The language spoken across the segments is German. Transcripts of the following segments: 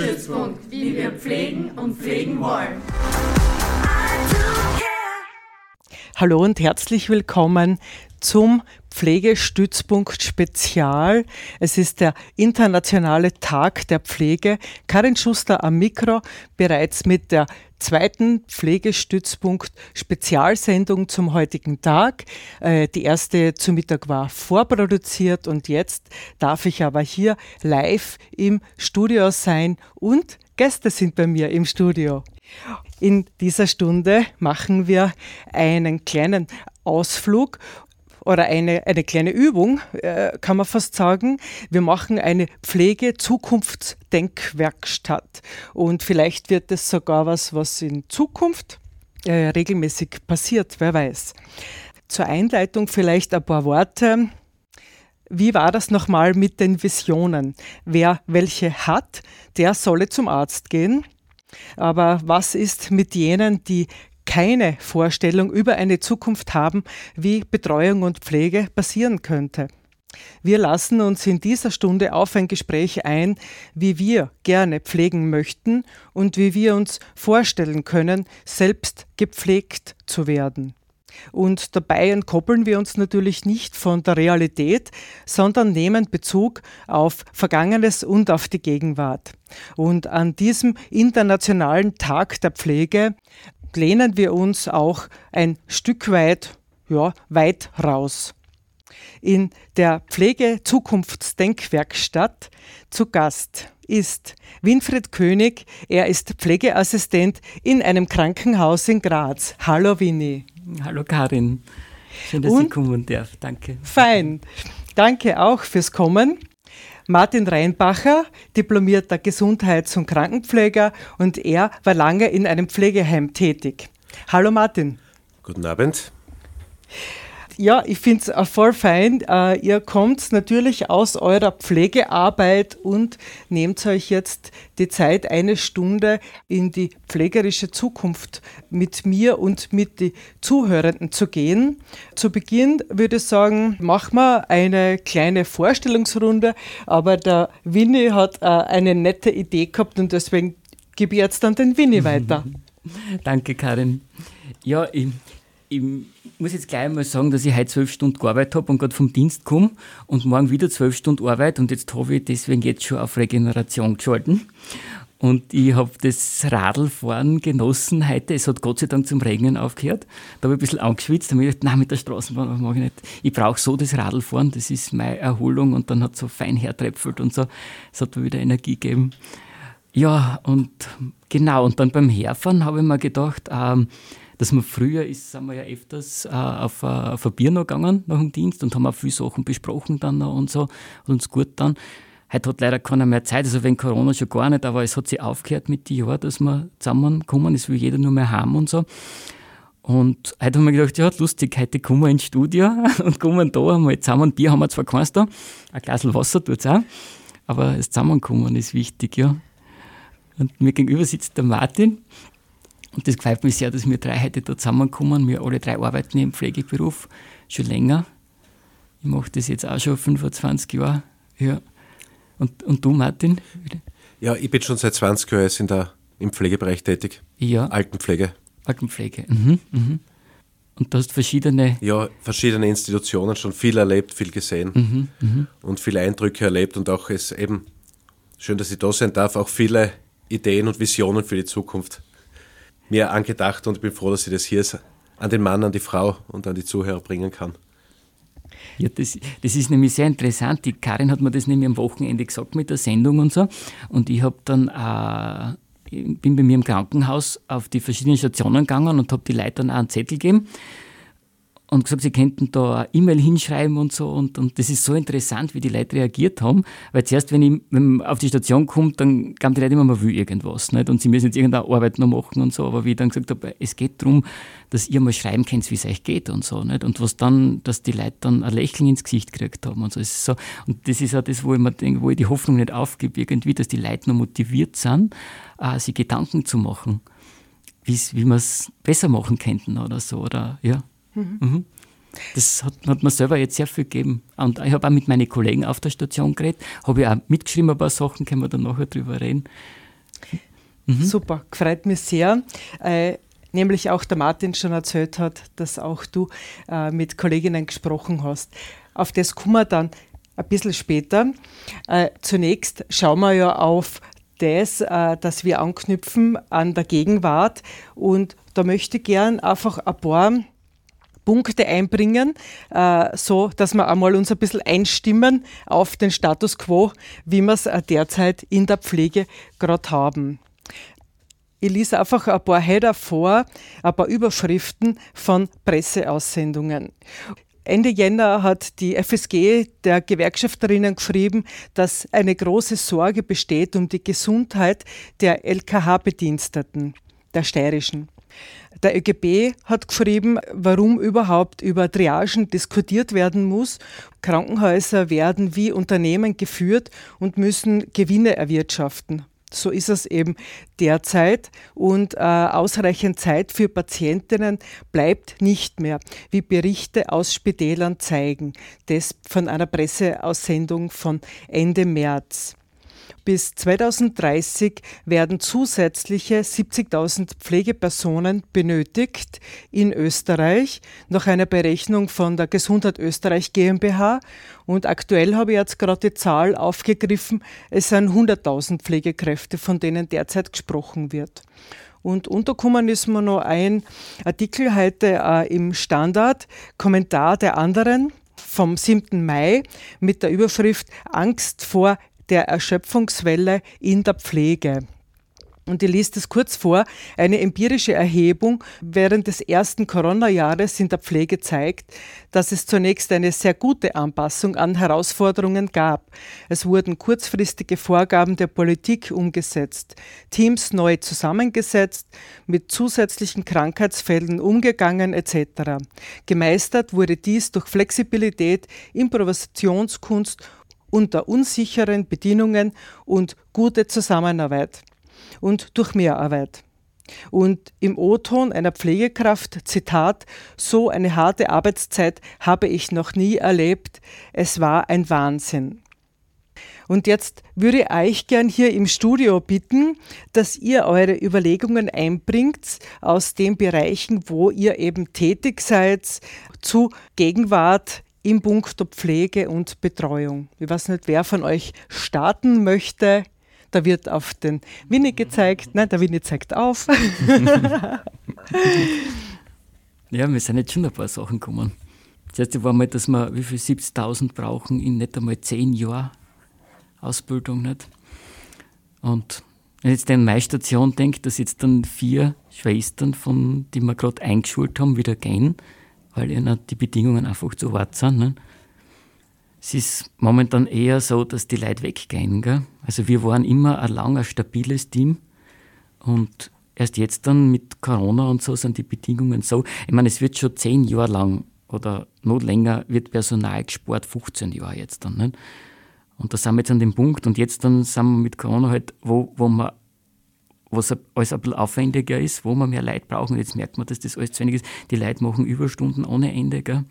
Pflegestützpunkt, wie wir pflegen und pflegen wollen. Hallo und herzlich willkommen zum Pflegestützpunkt Spezial. Es ist der internationale Tag der Pflege. Karin Schuster am Mikro, bereits mit der zweiten Pflegestützpunkt Spezialsendung zum heutigen Tag. Äh, die erste zu Mittag war vorproduziert und jetzt darf ich aber hier live im Studio sein und Gäste sind bei mir im Studio. In dieser Stunde machen wir einen kleinen Ausflug oder eine, eine kleine Übung, äh, kann man fast sagen. Wir machen eine Pflege-Zukunftsdenkwerkstatt. Und vielleicht wird es sogar was, was in Zukunft äh, regelmäßig passiert, wer weiß. Zur Einleitung vielleicht ein paar Worte. Wie war das nochmal mit den Visionen? Wer welche hat, der solle zum Arzt gehen. Aber was ist mit jenen, die keine Vorstellung über eine Zukunft haben, wie Betreuung und Pflege passieren könnte? Wir lassen uns in dieser Stunde auf ein Gespräch ein, wie wir gerne pflegen möchten und wie wir uns vorstellen können, selbst gepflegt zu werden. Und dabei entkoppeln wir uns natürlich nicht von der Realität, sondern nehmen Bezug auf Vergangenes und auf die Gegenwart. Und an diesem internationalen Tag der Pflege lehnen wir uns auch ein Stück weit, ja, weit raus. In der Pflege-Zukunftsdenkwerkstatt zu Gast ist Winfried König. Er ist Pflegeassistent in einem Krankenhaus in Graz. Hallo Winnie. Hallo Karin. Schön, dass Und? ich kommen darf. Danke. Fein. Danke auch fürs Kommen. Martin Reinbacher, diplomierter Gesundheits- und Krankenpfleger und er war lange in einem Pflegeheim tätig. Hallo Martin. Guten Abend. Ja, ich finde es voll fein. Äh, ihr kommt natürlich aus eurer Pflegearbeit und nehmt euch jetzt die Zeit, eine Stunde in die pflegerische Zukunft mit mir und mit den Zuhörenden zu gehen. Zu Beginn würde ich sagen, machen wir eine kleine Vorstellungsrunde, aber der Winnie hat äh, eine nette Idee gehabt und deswegen gebe ich jetzt dann den Winnie weiter. Danke, Karin. Ja, ich, ich muss jetzt gleich mal sagen, dass ich heute zwölf Stunden gearbeitet habe und gerade vom Dienst komme und morgen wieder zwölf Stunden Arbeit und jetzt habe ich deswegen jetzt schon auf Regeneration geschalten. Und ich habe das Radlfahren genossen heute. Es hat Gott sei Dank zum Regnen aufgehört. Da habe ich ein bisschen angeschwitzt. Da habe ich gedacht, nein, mit der Straßenbahn mag ich nicht. Ich brauche so das Radlfahren, das ist meine Erholung. Und dann hat es so fein hertröpfelt und so. Es hat mir wieder Energie gegeben. Ja, und genau. Und dann beim Herfahren habe ich mir gedacht, ähm, dass wir früher ist, sind wir ja öfters äh, auf, äh, auf ein Bier noch gegangen nach dem Dienst und haben auch viele Sachen besprochen dann noch und so und uns gut dann. Heute hat leider keiner mehr Zeit, also wegen Corona schon gar nicht, aber es hat sich aufgehört mit den Jahren, dass wir zusammenkommen, es will jeder nur mehr haben und so. Und heute haben wir gedacht, ja, lustig, heute kommen wir ins Studio und kommen da einmal zusammen. Bier haben wir zwar keins da, ein Glas Wasser tut es auch, aber das Zusammenkommen ist wichtig, ja. Und mir gegenüber sitzt der Martin, und das gefällt mir sehr, dass wir drei heute da zusammenkommen. Wir alle drei arbeiten im Pflegeberuf schon länger. Ich mache das jetzt auch schon 25 Jahre. Ja. Und, und du, Martin? Ja, ich bin schon seit 20 Jahren in der, im Pflegebereich tätig. Ja, Altenpflege. Altenpflege. Mhm, mhm. Und du hast verschiedene. Ja, verschiedene Institutionen, schon viel erlebt, viel gesehen Mhm, mhm. und viele Eindrücke erlebt und auch es eben schön, dass ich da sein darf, auch viele Ideen und Visionen für die Zukunft mir angedacht und bin froh, dass ich das hier an den Mann, an die Frau und an die Zuhörer bringen kann. Ja, das, das ist nämlich sehr interessant. Die Karin hat mir das nämlich am Wochenende gesagt mit der Sendung und so. Und ich habe dann äh, bin bei mir im Krankenhaus auf die verschiedenen Stationen gegangen und habe die Leute auch einen Zettel gegeben. Und gesagt, sie könnten da eine E-Mail hinschreiben und so. Und, und das ist so interessant, wie die Leute reagiert haben. Weil zuerst, wenn ich wenn man auf die Station kommt, dann gaben die Leute immer, man will irgendwas. Nicht? Und sie müssen jetzt irgendeine Arbeit noch machen und so. Aber wie ich dann gesagt habe, es geht darum, dass ihr mal schreiben könnt, wie es euch geht und so. Nicht? Und was dann, dass die Leute dann ein Lächeln ins Gesicht gekriegt haben und so. ist so. Und das ist auch das, wo ich mir denke, wo ich die Hoffnung nicht aufgebe, irgendwie, dass die Leute noch motiviert sind, äh, sich Gedanken zu machen, wie wir es besser machen könnten oder so. Oder, ja. Mhm. Mhm. Das hat, hat mir selber jetzt sehr viel gegeben. Und ich habe auch mit meinen Kollegen auf der Station geredet, habe ich auch mitgeschrieben, ein paar Sachen, können wir dann nachher drüber reden. Mhm. Super, freut mich sehr. Äh, nämlich auch der Martin schon erzählt hat, dass auch du äh, mit Kolleginnen gesprochen hast. Auf das kommen wir dann ein bisschen später. Äh, zunächst schauen wir ja auf das, äh, dass wir anknüpfen an der Gegenwart. Und da möchte ich gern einfach ein paar Punkte einbringen, äh, so dass wir einmal uns ein bisschen einstimmen auf den Status quo, wie wir es äh, derzeit in der Pflege gerade haben. Ich lese einfach ein paar Header vor, ein paar Überschriften von Presseaussendungen. Ende Jänner hat die FSG der Gewerkschafterinnen geschrieben, dass eine große Sorge besteht um die Gesundheit der LKH-Bediensteten, der steirischen. Der ÖGB hat geschrieben, warum überhaupt über Triagen diskutiert werden muss. Krankenhäuser werden wie Unternehmen geführt und müssen Gewinne erwirtschaften. So ist es eben derzeit und äh, ausreichend Zeit für Patientinnen bleibt nicht mehr, wie Berichte aus Spitälern zeigen. Das von einer Presseaussendung von Ende März. Bis 2030 werden zusätzliche 70.000 Pflegepersonen benötigt in Österreich, nach einer Berechnung von der Gesundheit Österreich GmbH. Und aktuell habe ich jetzt gerade die Zahl aufgegriffen, es sind 100.000 Pflegekräfte, von denen derzeit gesprochen wird. Und unterkommen ist mir noch ein Artikel heute äh, im Standard, Kommentar der anderen vom 7. Mai mit der Überschrift Angst vor der Erschöpfungswelle in der Pflege. Und ich lese das kurz vor. Eine empirische Erhebung während des ersten Corona-Jahres in der Pflege zeigt, dass es zunächst eine sehr gute Anpassung an Herausforderungen gab. Es wurden kurzfristige Vorgaben der Politik umgesetzt, Teams neu zusammengesetzt, mit zusätzlichen Krankheitsfällen umgegangen etc. Gemeistert wurde dies durch Flexibilität, Improvisationskunst unter unsicheren Bedingungen und gute Zusammenarbeit und durch Mehrarbeit. Und im O-Ton einer Pflegekraft, Zitat, so eine harte Arbeitszeit habe ich noch nie erlebt. Es war ein Wahnsinn. Und jetzt würde ich euch gern hier im Studio bitten, dass ihr eure Überlegungen einbringt aus den Bereichen, wo ihr eben tätig seid, zu Gegenwart im Punkto Pflege und Betreuung. Ich weiß nicht, wer von euch starten möchte. Da wird auf den Winnie gezeigt. Nein, der Winnie zeigt auf. ja, wir sind jetzt schon ein paar Sachen gekommen. Das erste war mal, dass wir wie viel 70.000 brauchen in nicht einmal zehn Jahren Ausbildung. Nicht? Und wenn ich jetzt an meine Station denke, dass jetzt dann vier Schwestern, von, die wir gerade eingeschult haben, wieder gehen, weil ihnen die Bedingungen einfach zu hart sind. Ne? Es ist momentan eher so, dass die Leute weggehen. Gell? Also wir waren immer ein langer, stabiles Team und erst jetzt dann mit Corona und so sind die Bedingungen so. Ich meine, es wird schon zehn Jahre lang oder noch länger wird Personal gespart, 15 Jahre jetzt dann. Nicht? Und da sind wir jetzt an dem Punkt und jetzt dann sind wir mit Corona halt, wo, wo wir was alles ein bisschen aufwendiger ist, wo man mehr Leid brauchen. Jetzt merkt man, dass das alles zu wenig ist. Die Leute machen Überstunden ohne Ende. Gell?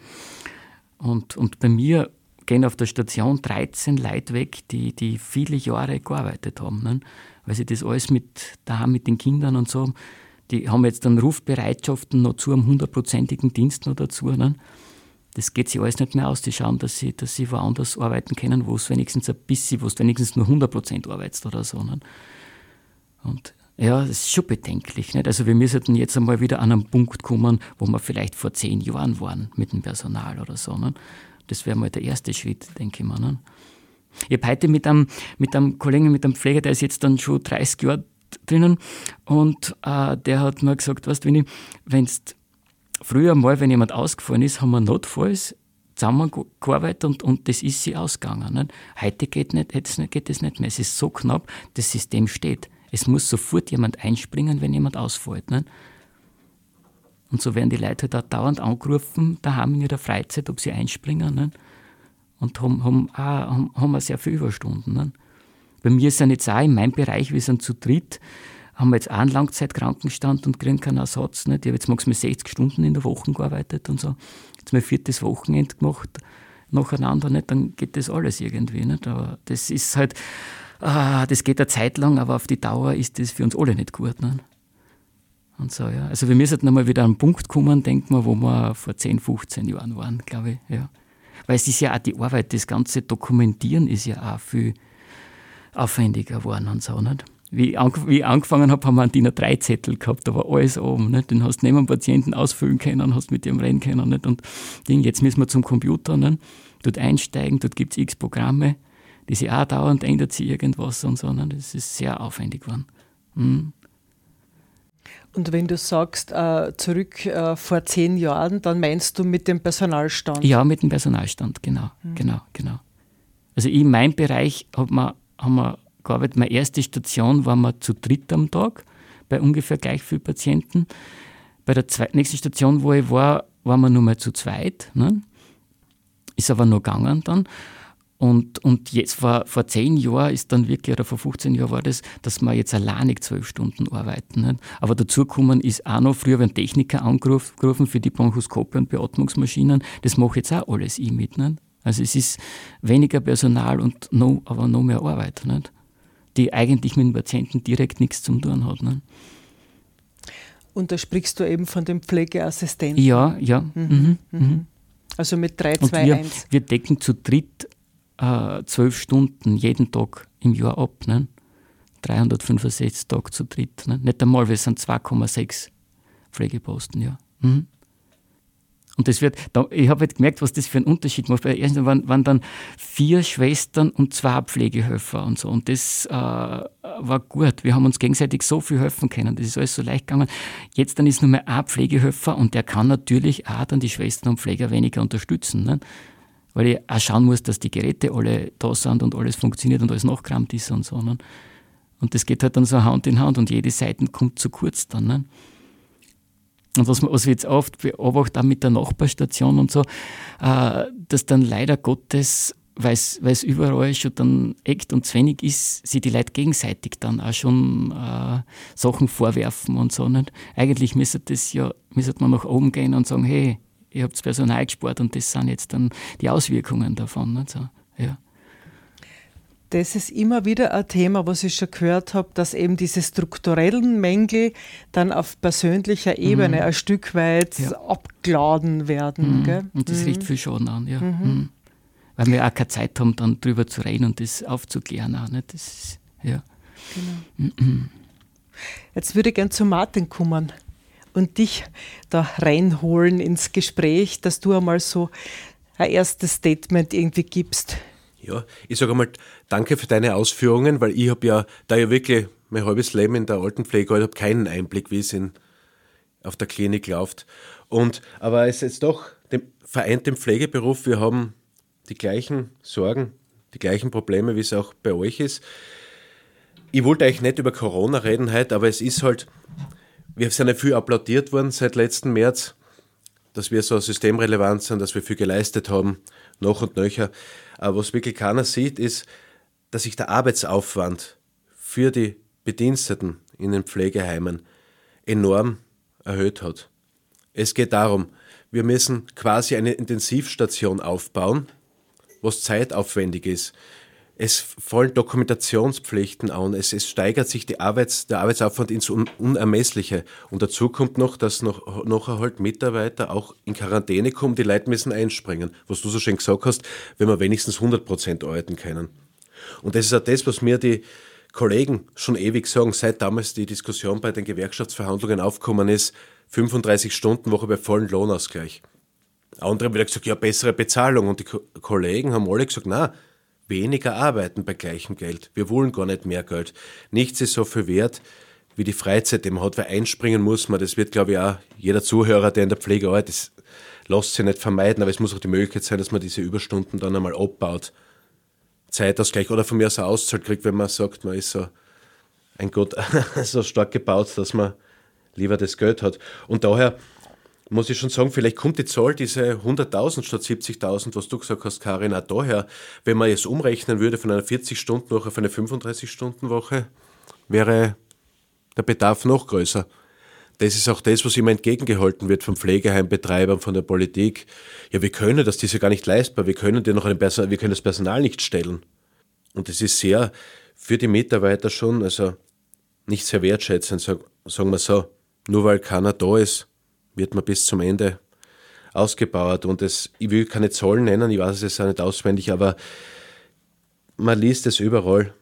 Und, und bei mir gehen auf der Station 13 Leute weg, die, die viele Jahre gearbeitet haben. Ne? Weil sie das alles mit daheim mit den Kindern und so, die haben jetzt dann Rufbereitschaften noch zu einem hundertprozentigen Dienst noch dazu. Ne? Das geht sich alles nicht mehr aus. Die schauen, dass sie, dass sie woanders arbeiten können, wo es wenigstens ein bisschen, wo es wenigstens nur 100% arbeitest oder so. Ne? Und ja, das ist schon bedenklich. Nicht? Also wir müssten jetzt einmal wieder an einen Punkt kommen, wo wir vielleicht vor zehn Jahren waren mit dem Personal oder so. Nicht? Das wäre mal der erste Schritt, denke ich mal. Nicht? Ich habe heute mit einem, mit einem Kollegen, mit einem Pfleger, der ist jetzt dann schon 30 Jahre drinnen und äh, der hat mir gesagt, weißt du, wenn früher mal, wenn jemand ausgefallen ist, haben wir notfalls zusammengearbeitet und, und das ist sie ausgegangen. Nicht? Heute geht, nicht, geht das nicht mehr. Es ist so knapp, das System steht. Es muss sofort jemand einspringen, wenn jemand ausfällt. Nicht? Und so werden die Leute halt auch dauernd angerufen, da haben in ihrer Freizeit, ob sie einspringen. Nicht? Und haben, haben, auch, haben, haben auch sehr viele Überstunden. Nicht? Bei mir sind jetzt auch in meinem Bereich, wir sind zu dritt, haben wir jetzt auch einen Langzeitkrankenstand und kriegen keinen Ersatz. Nicht? Ich habe jetzt maximal 60 Stunden in der Woche gearbeitet und so. Jetzt mein viertes Wochenende gemacht nacheinander, nicht? dann geht das alles irgendwie. Nicht? Aber das ist halt, ah, das geht eine Zeit lang, aber auf die Dauer ist das für uns alle nicht gut. Nicht? Und so, ja. Also wir müssen nochmal wieder an einen Punkt kommen, denken wir, wo wir vor 10, 15 Jahren waren, glaube ich. Ja. Weil es ist ja auch die Arbeit, das ganze Dokumentieren ist ja auch viel aufwendiger geworden und so. Nicht? Wie, ich angefangen habe, haben wir einen DIN A3-Zettel gehabt, da war alles oben. Nicht? Den hast du neben dem Patienten ausfüllen können, hast mit dem reden können. Nicht? Und Ding, jetzt müssen wir zum Computer, nicht? dort einsteigen, dort gibt es x Programme, die sich auch dauernd ändert sich irgendwas und so. Nicht? Das ist sehr aufwendig geworden. Mhm. Und wenn du sagst, äh, zurück äh, vor zehn Jahren, dann meinst du mit dem Personalstand? Ja, mit dem Personalstand, genau, mhm. genau, genau. Also in meinem Bereich haben wir, haben wir gearbeitet. Meine erste Station waren wir zu dritt am Tag, bei ungefähr gleich vielen Patienten. Bei der zweiten, nächsten Station, wo ich war, waren wir nur mal zu zweit. Ne? Ist aber noch gegangen dann. Und, und jetzt vor, vor zehn Jahren ist dann wirklich, oder vor 15 Jahren war das, dass wir jetzt alleinig zwölf Stunden arbeiten. Nicht? Aber dazu kommen ist auch noch, früher werden Techniker angerufen für die Bronchoskope und Beatmungsmaschinen. Das mache ich jetzt auch alles ich mit. Nicht? Also es ist weniger Personal und noch, aber noch mehr Arbeit, nicht? die eigentlich mit dem Patienten direkt nichts zu tun hat. Nicht? Und da sprichst du eben von dem Pflegeassistenten. Ja, ja. Mhm. Mhm. Mhm. Also mit 3, 2, wir, 1. Wir decken zu dritt äh, zwölf Stunden jeden Tag im Jahr ab. Ne? 365 Tage zu dritt. Ne? Nicht einmal, wir sind 2,6 Pflegeposten, ja. Mhm. Und das wird, ich habe halt gemerkt, was das für einen Unterschied macht. Bei der ersten waren, waren dann vier Schwestern und zwei Pflegehelfer und so. Und das äh, war gut. Wir haben uns gegenseitig so viel helfen können. Das ist alles so leicht gegangen. Jetzt dann ist nur mehr ein Pflegehelfer und der kann natürlich auch dann die Schwestern und Pfleger weniger unterstützen. Ne? Weil ich auch schauen muss, dass die Geräte alle da sind und alles funktioniert und alles nachgerammt ist und so. Ne? Und das geht halt dann so Hand in Hand und jede Seite kommt zu kurz dann. Ne? Und was, was wir jetzt oft beobachten, auch mit der Nachbarstation und so, äh, dass dann leider Gottes, weil es überall schon dann echt und zu wenig ist, sie die Leute gegenseitig dann auch schon äh, Sachen vorwerfen und so. Nicht? Eigentlich müsste das ja, müsste man nach oben gehen und sagen, hey, ihr habt das Personal gespart und das sind jetzt dann die Auswirkungen davon. Nicht so, ja. Das ist immer wieder ein Thema, was ich schon gehört habe, dass eben diese strukturellen Mängel dann auf persönlicher Ebene mhm. ein Stück weit ja. abgeladen werden. Mhm. Und das mhm. riecht viel Schaden an, ja. Mhm. Mhm. Weil wir auch keine Zeit haben, dann drüber zu reden und das aufzuklären. Auch, nicht? Das ist, ja. Genau. Mhm. Jetzt würde ich gerne zu Martin kommen und dich da reinholen ins Gespräch, dass du einmal so ein erstes Statement irgendwie gibst. Ja, ich sage einmal danke für deine Ausführungen, weil ich habe ja da ja wirklich mein halbes Leben in der Altenpflege, ich habe keinen Einblick, wie es in, auf der Klinik läuft. Und, aber es ist doch dem, vereint im Pflegeberuf, wir haben die gleichen Sorgen, die gleichen Probleme, wie es auch bei euch ist. Ich wollte eigentlich nicht über Corona reden heute, aber es ist halt, wir sind ja viel applaudiert worden seit letzten März, dass wir so systemrelevant sind, dass wir viel geleistet haben, noch und nöcher. Aber was wirklich keiner sieht, ist, dass sich der Arbeitsaufwand für die Bediensteten in den Pflegeheimen enorm erhöht hat. Es geht darum, wir müssen quasi eine Intensivstation aufbauen, was zeitaufwendig ist. Es fallen Dokumentationspflichten an, es, es steigert sich Arbeits-, der Arbeitsaufwand ins Unermessliche. Und dazu kommt noch, dass noch, noch halt Mitarbeiter auch in Quarantäne kommen, die Leute müssen einspringen. Was du so schön gesagt hast, wenn wir wenigstens 100 Prozent arbeiten können. Und das ist auch das, was mir die Kollegen schon ewig sagen, seit damals die Diskussion bei den Gewerkschaftsverhandlungen aufgekommen ist, 35 Stunden Woche bei vollen Lohnausgleich. Andere haben wieder gesagt, ja, bessere Bezahlung. Und die Kollegen haben alle gesagt, na, weniger arbeiten bei gleichem Geld. Wir wollen gar nicht mehr Geld. Nichts ist so viel wert wie die Freizeit, die man hat, weil einspringen muss man. Das wird, glaube ich, auch jeder Zuhörer, der in der Pflege arbeitet, das lässt sich nicht vermeiden, aber es muss auch die Möglichkeit sein, dass man diese Überstunden dann einmal abbaut. Zeitausgleich oder von mir aus eine Auszeit kriegt, wenn man sagt, man ist so ein Gott so stark gebaut, dass man lieber das Geld hat. Und daher muss ich schon sagen, vielleicht kommt die Zahl, diese 100.000 statt 70.000, was du gesagt hast, Karin, auch daher, wenn man es umrechnen würde von einer 40-Stunden-Woche auf eine 35-Stunden-Woche, wäre der Bedarf noch größer. Das ist auch das, was immer entgegengehalten wird vom Pflegeheimbetreibern, von der Politik. Ja, wir können das, ist ja gar nicht leistbar. Wir können, dir noch ein Person wir können das Personal nicht stellen. Und das ist sehr für die Mitarbeiter schon, also nicht sehr wertschätzend, sagen wir so. Nur weil keiner da ist, wird man bis zum Ende ausgebaut. Und das, ich will keine Zahlen nennen, ich weiß es auch nicht auswendig, aber man liest es überall,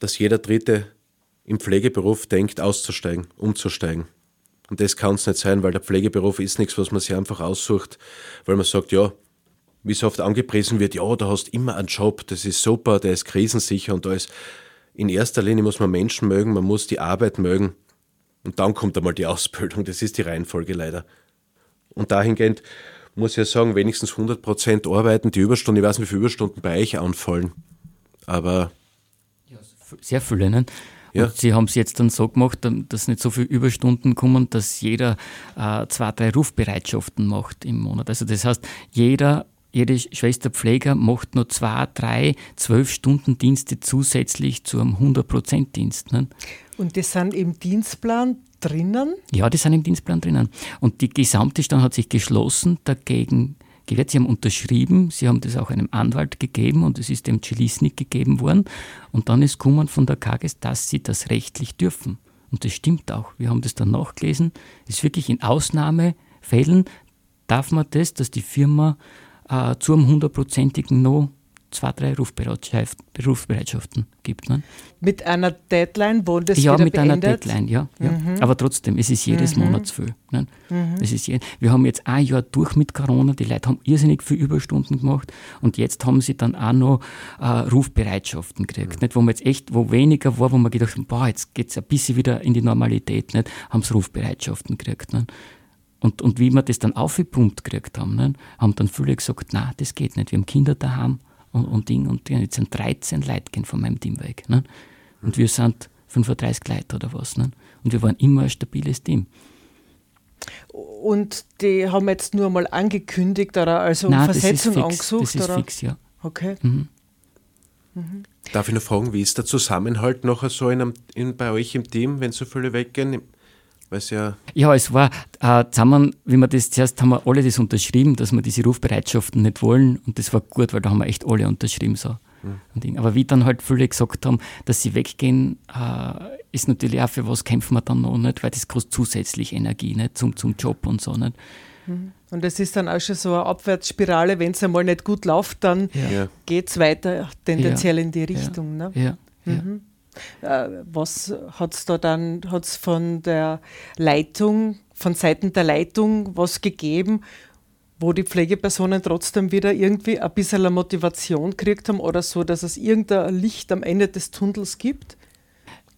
dass jeder Dritte im Pflegeberuf denkt, auszusteigen, umzusteigen. Und das kann es nicht sein, weil der Pflegeberuf ist nichts, was man sich einfach aussucht, weil man sagt, ja, wie so oft angepriesen wird, ja, da hast immer einen Job, das ist super, der ist krisensicher und ist in erster Linie muss man Menschen mögen, man muss die Arbeit mögen und dann kommt einmal die Ausbildung, das ist die Reihenfolge leider. Und dahingehend muss ich ja sagen, wenigstens 100 Prozent arbeiten, die Überstunden, ich weiß nicht, wie viele Überstunden bei euch anfallen, aber... Ja, sehr viele, ne? Ja. Und sie haben es jetzt dann so gemacht, dass nicht so viele Überstunden kommen, dass jeder äh, zwei, drei Rufbereitschaften macht im Monat. Also das heißt, jeder jede Schwesterpfleger macht nur zwei, drei, zwölf Stunden Dienste zusätzlich zu einem 100%-Dienst. Ne? Und das sind im Dienstplan drinnen? Ja, die sind im Dienstplan drinnen. Und die gesamte Stand hat sich geschlossen dagegen gewährt. Sie haben unterschrieben, sie haben das auch einem Anwalt gegeben und es ist dem Celisnik gegeben worden. Und dann ist gekommen von der KGS, dass sie das rechtlich dürfen. Und das stimmt auch. Wir haben das dann nachgelesen. Es ist wirklich in Ausnahmefällen darf man das, dass die Firma äh, zum hundertprozentigen No zwei, drei Rufbereitschaften gibt. Ne? Mit einer Deadline, wo das Ja, wieder mit beendet? einer Deadline, ja. ja. Mhm. Aber trotzdem, es ist jedes Mhm. Monat zu viel. Ne? Mhm. Es ist je wir haben jetzt ein Jahr durch mit Corona, die Leute haben irrsinnig viel Überstunden gemacht und jetzt haben sie dann auch noch äh, Rufbereitschaften gekriegt, nicht? wo man jetzt echt, wo weniger war, wo man gedacht haben, boah, jetzt geht es ein bisschen wieder in die Normalität, nicht? haben sie Rufbereitschaften gekriegt. Nicht? Und, und wie wir das dann aufgepumpt gekriegt haben, nicht? haben dann viele gesagt, na, das geht nicht, wir haben Kinder daheim und, und Ding und Ding. Jetzt sind 13 Leute gehen von meinem Team weg. Nicht? Und wir sind 35 Leute oder was. Nicht? Und wir waren immer ein stabiles Team. Und die haben jetzt nur mal angekündigt oder also um Nein, das ist Versetzung fix. angesucht? Das ist oder? fix, ja. Okay. Mhm. Darf ich noch fragen, wie ist der Zusammenhalt nachher so in einem, in, bei euch im Team, wenn so viele weggehen? Weil's ja Ja, es war äh, zusammen, wie wir das zuerst haben wir alle das unterschrieben, dass wir diese Rufbereitschaften nicht wollen und das war gut, weil da haben wir echt alle unterschrieben so. Ding. Aber wie dann halt viele gesagt haben, dass sie weggehen, äh, ist natürlich auch für was kämpfen wir dann noch nicht, weil das kostet zusätzlich Energie nicht zum, zum Job und so nicht. Und das ist dann auch schon so eine Abwärtsspirale, wenn es einmal nicht gut läuft, dann Ja. geht es weiter tendenziell in die Richtung. Ne? Ja, ja. Mhm. Äh, was hat es da dann, hat von der Leitung, von Seiten der Leitung was gegeben, wo die Pflegepersonen trotzdem wieder irgendwie ein bisschen Motivation gekriegt haben oder so, dass es irgendein Licht am Ende des Tunnels gibt?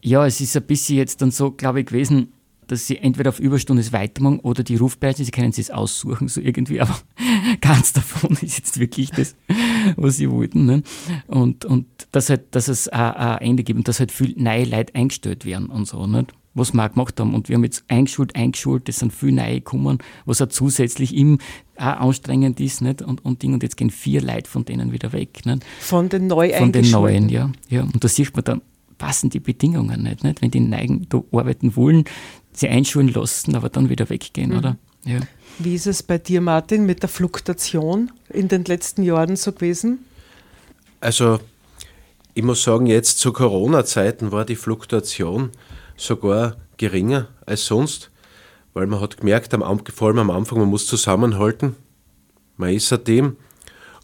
Ja, es ist ein bisschen jetzt dann so, glaube ich, gewesen, dass sie entweder auf Überstunde weitermachen oder die Rufbereitschaft, sie können es aussuchen, so irgendwie, aber keins davon ist jetzt wirklich das, was sie wollten. Ne? Und, und dass, halt, dass es ein, ein Ende gibt und dass halt viele neue Leute eingestellt werden und so, nicht? was wir auch gemacht haben. Und wir haben jetzt eingeschult, eingeschult, das sind viele neue gekommen, was auch zusätzlich ihm auch anstrengend ist. Nicht? Und, und, Ding, und jetzt gehen vier Leute von denen wieder weg. Nicht? Von den neu Von den? Neuen, ja. ja. Und da sieht man dann, passen die Bedingungen nicht, nicht? Wenn die Neigen da arbeiten wollen, sie einschulen lassen, aber dann wieder weggehen, Mhm. oder? Ja. Wie ist es bei dir, Martin, mit der Fluktuation in den letzten Jahren so gewesen? Also, ich muss sagen, jetzt zu Corona-Zeiten war die Fluktuation sogar geringer als sonst, weil man hat gemerkt, am, vor allem am Anfang, man muss zusammenhalten. Man ist ein Team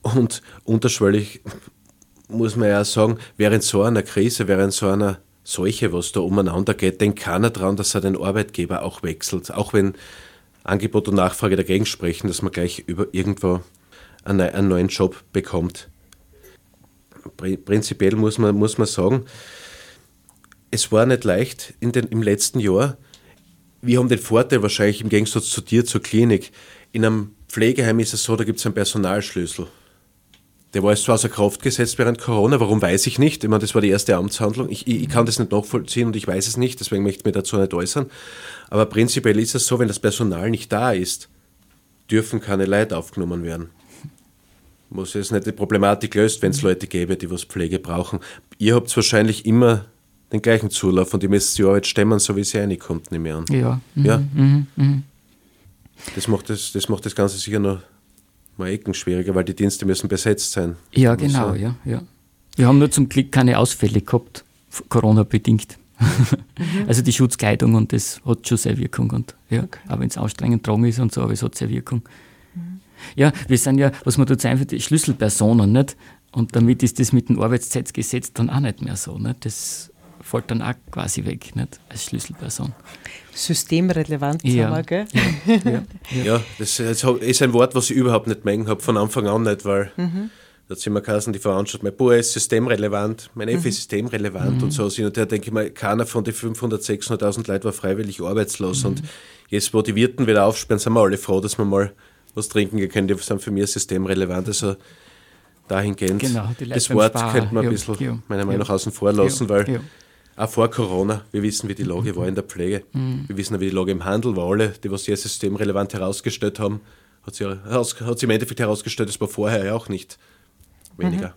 und unterschwellig muss man ja sagen, während so einer Krise, während so einer Seuche, was da umeinander geht, denkt keiner dran, dass er den Arbeitgeber auch wechselt. Auch wenn Angebot und Nachfrage dagegen sprechen, dass man gleich über irgendwo einen, neu- einen neuen Job bekommt. Pri- Prinzipiell muss man, muss man sagen, es war nicht leicht in den, im letzten Jahr. Wir haben den Vorteil wahrscheinlich im Gegensatz zu dir zur Klinik. In einem Pflegeheim ist es so, da gibt es einen Personalschlüssel. Der war jetzt zwar außer Kraft gesetzt während Corona, warum weiß ich nicht. Ich meine, das war die erste Amtshandlung. Ich, ich, kann das nicht nachvollziehen und ich weiß es nicht, deswegen möchte ich mich dazu nicht äußern. Aber prinzipiell ist es so, wenn das Personal nicht da ist, dürfen keine Leute aufgenommen werden. Muss jetzt nicht die Problematik löst, wenn es Leute gäbe, die was Pflege brauchen. Ihr habt wahrscheinlich immer den gleichen Zulauf und die müsst die Arbeit stemmen, so wie sie reinkommt, nehme ich an. Ja. Mhm. Ja. Mhm. Mhm. Das macht das, das macht das Ganze sicher noch mal Ecken schwieriger, weil die Dienste müssen besetzt sein. Ja, genau, sein. ja, ja. Wir haben nur zum Glück keine Ausfälle gehabt, Corona-bedingt. Also die Schutzkleidung und das hat schon seine Wirkung. Und, ja, Auch wenn es anstrengend dran ist und so, aber es hat seine Wirkung. Ja, wir sind ja, was man dazu die Schlüsselpersonen, nicht? Und damit ist das mit dem Arbeitszeitgesetz dann auch nicht mehr so. Nicht? Das fällt dann auch quasi weg, nicht? Als Schlüsselperson. Systemrelevant, Ja. sagen wir, gell? Ja, ja. Ja, das ist ist ein Wort, was ich überhaupt nicht mengen habe, von Anfang an nicht, weil da hat immer geheißen, die Veranstaltung, mein Bauer ist systemrelevant, mein Neffe ist systemrelevant und so. Und da denke ich mal, keiner von den 500.000, 600.000 Leuten war freiwillig arbeitslos. Und jetzt, wo die Wirten wieder aufsperren, sind wir alle froh, dass wir mal was trinken können. Die sind für mich systemrelevant. Also dahingehend, Genau, die Leute das Wort könnte man ein bisschen ja, meiner. Meinung nach außen vor lassen, Ja, weil ja. Auch vor Corona, wir wissen, wie die Lage war in der Pflege. Wir wissen, wie die Lage im Handel war. Alle, die was sehr systemrelevant herausgestellt haben, hat heraus, hat sich im Endeffekt herausgestellt, das war vorher ja auch nicht weniger.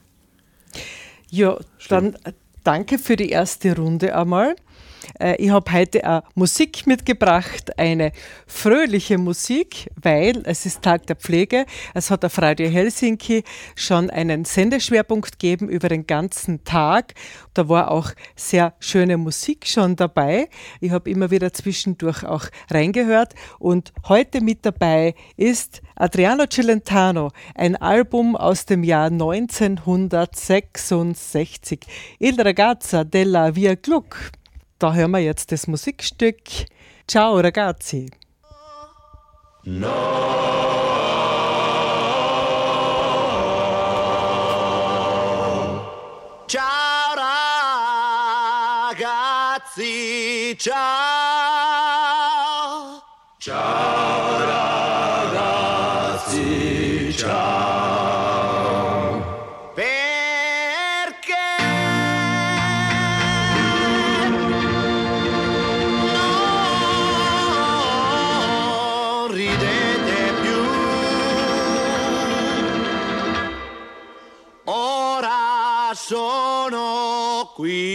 Ja, dann äh, danke für die erste Runde einmal. Äh, Ich habe heute auch Musik mitgebracht, eine fröhliche Musik, weil es ist Tag der Pflege. Es hat auf Radio Helsinki schon einen Sendeschwerpunkt gegeben über den ganzen Tag. Da war auch sehr schöne Musik schon dabei. Ich habe immer wieder zwischendurch auch reingehört. Und heute mit dabei ist Adriano Celentano, ein Album aus dem Jahr 1966. Il ragazza della Via Gluck. Da hören wir jetzt das Musikstück. Ciao ragazzi. Ciao ragazzi, ciao. Qui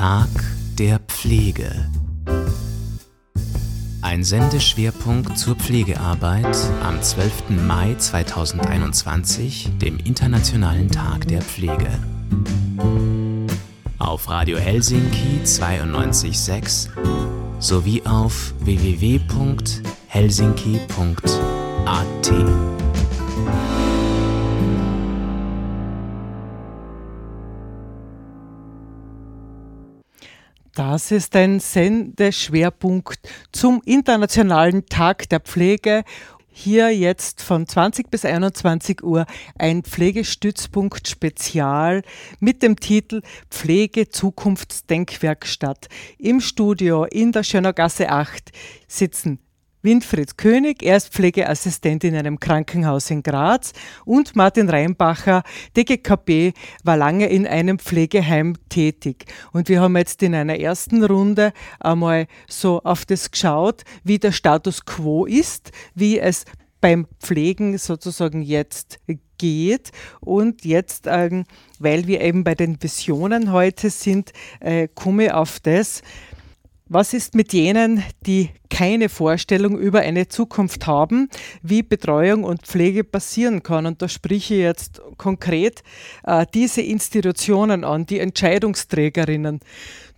Tag der Pflege. Ein Sendeschwerpunkt zur Pflegearbeit am 12. Mai 2021, dem Internationalen Tag der Pflege. Auf Radio Helsinki 92.6 sowie auf www.helsinki.at. Das ist ein Sendeschwerpunkt zum Internationalen Tag der Pflege. Hier jetzt von 20 bis 21 Uhr ein Pflegestützpunkt Spezial mit dem Titel Pflege Zukunftsdenkwerkstatt. Im Studio in der Schönergasse 8 sitzen Winfried König, er ist Pflegeassistent in einem Krankenhaus in Graz und Martin Reinbacher, DGKB, war lange in einem Pflegeheim tätig. Und wir haben jetzt in einer ersten Runde einmal so auf das geschaut, wie der Status quo ist, wie es beim Pflegen sozusagen jetzt geht. Und jetzt, ähm, weil wir eben bei den Visionen heute sind, äh, komme ich auf das, was ist mit jenen, die keine Vorstellung über eine Zukunft haben, wie Betreuung und Pflege passieren kann? Und da spreche ich jetzt konkret äh, diese Institutionen an, die Entscheidungsträgerinnen.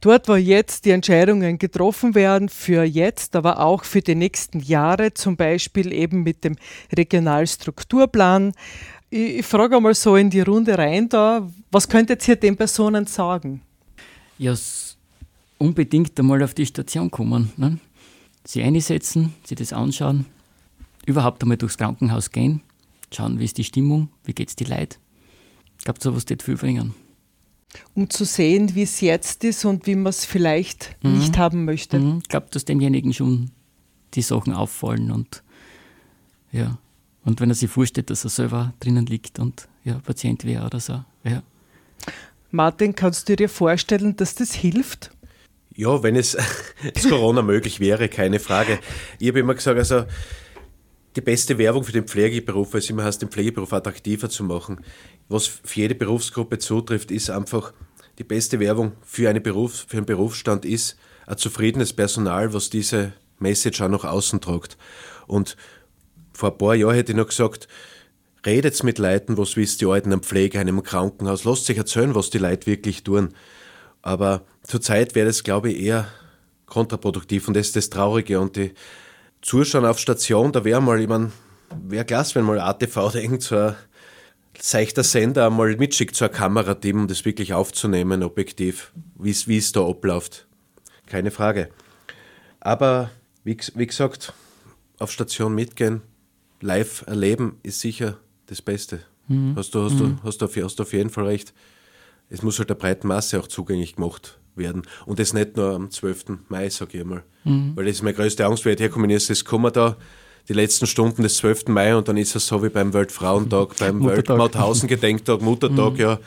Dort, wo jetzt die Entscheidungen getroffen werden, für jetzt, aber auch für die nächsten Jahre, zum Beispiel eben mit dem Regionalstrukturplan. Ich, ich frage einmal so in die Runde rein da, was könntet ihr den Personen sagen? Ja, unbedingt einmal auf die Station kommen. Ne? Sie einsetzen, sich das anschauen, überhaupt einmal durchs Krankenhaus gehen, schauen, wie ist die Stimmung, wie geht es die Leid. Ich glaube, sowas wird viel bringen. Um zu sehen, wie es jetzt ist und wie man es vielleicht mhm. nicht haben möchte. Mhm. Ich glaube, dass demjenigen schon die Sachen auffallen und ja. Und wenn er sich vorstellt, dass er selber drinnen liegt und ja, Patient wäre oder so. Ja. Martin, kannst du dir vorstellen, dass das hilft? Ja, wenn es das Corona möglich wäre, keine Frage. Ich habe immer gesagt, also die beste Werbung für den Pflegeberuf, weil es immer heißt, den Pflegeberuf attraktiver zu machen. Was für jede Berufsgruppe zutrifft, ist einfach die beste Werbung für, eine Beruf, für einen Berufsstand ist ein zufriedenes Personal, was diese Message auch nach außen tragt. Und vor ein paar Jahren hätte ich noch gesagt, redet mit Leuten, was wisst die Alten am Pflegeheim, im Krankenhaus, lasst sich erzählen, was die Leute wirklich tun. Aber zurzeit wäre das, glaube ich, eher kontraproduktiv und das ist das Traurige. Und die Zuschauer auf Station, da wäre mal, ich meine, wäre klasse, wenn mal ATV irgend so ein seichter Sender einmal mitschickt zu einem Kamerateam, um das wirklich aufzunehmen, objektiv, wie es da abläuft. Keine Frage. Aber wie, wie gesagt, auf Station mitgehen, live erleben, ist sicher das Beste. Mhm. Hast, du, hast, mhm. du, hast, du hast du auf jeden Fall recht es muss halt der breiten Masse auch zugänglich gemacht werden. Und das nicht nur am 12. Mai, sage ich einmal. Mhm. Weil das ist meine größte Angst, wenn ich herkomme, ist, es kommen da die letzten Stunden des 12. Mai und dann ist es so wie beim Weltfrauentag, beim Weltmauthausen-Gedenktag, Muttertag, mhm. ja.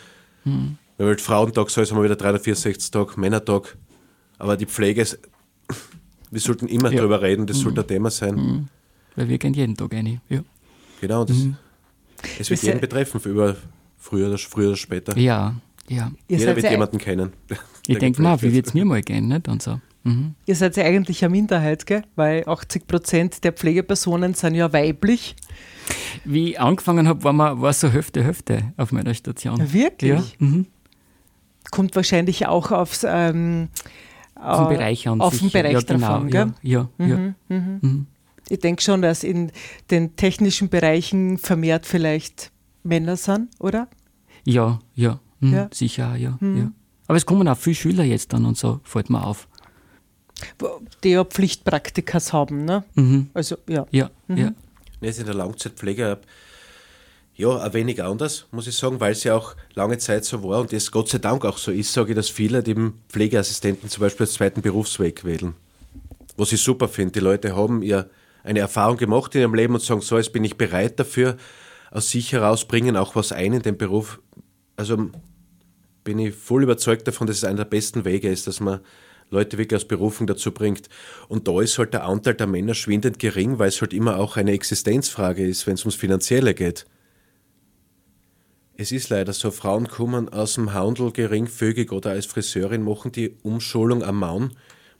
Mhm. Beim Weltfrauentag soll es einmal wieder 364 Tag, Männertag. Aber die Pflege, ist, wir sollten immer ja. darüber reden, das mhm. sollte ein Thema sein. Mhm. Weil wir gehen jeden Tag rein. Ja. Genau, das, mhm. es wird jeden betreffen, über früher oder, früher oder später. Ja, ja. Ihr Jeder wird jemanden kennen. Ich denke mal, wie wird es mir mal gehen, nicht? Und so. Mhm. Ihr seid ja eigentlich eine Minderheit, gell? weil 80 Prozent der Pflegepersonen sind ja weiblich. Wie ich angefangen habe, war, war so Hälfte, Hälfte auf meiner Station. Wirklich? Ja. Mhm. Kommt wahrscheinlich auch aufs, ähm, auf den Bereich an auf den Bereich ja, genau, davon, gell? Ja, ja, mhm, ja. Mhm. mhm. Ich denke schon, dass in den technischen Bereichen vermehrt vielleicht Männer sind, oder? Ja, ja. Mhm, ja. Sicher, ja, mhm. ja. Aber es kommen auch viele Schüler jetzt dann und so, fällt mir auf. Die ja Pflichtpraktikas haben, ne? Mhm. Also, ja. Ja, mhm. ja. Jetzt in der Langzeitpflege ja, ein wenig anders, muss ich sagen, weil es ja auch lange Zeit so war und es Gott sei Dank auch so ist, sage ich, dass viele die Pflegeassistenten zum Beispiel als zweiten Berufsweg wählen. Was ich super finde. Die Leute haben ja eine Erfahrung gemacht in ihrem Leben und sagen, so, jetzt bin ich bereit dafür, aus sich heraus bringen auch was ein in den Beruf, also bin ich voll überzeugt davon, dass es einer der besten Wege ist, dass man Leute wirklich aus Berufung dazu bringt. Und da ist halt der Anteil der Männer schwindend gering, weil es halt immer auch eine Existenzfrage ist, wenn es ums Finanzielle geht. Es ist leider so, Frauen kommen aus dem Handel geringfügig oder als Friseurin machen die Umschulung am Mann,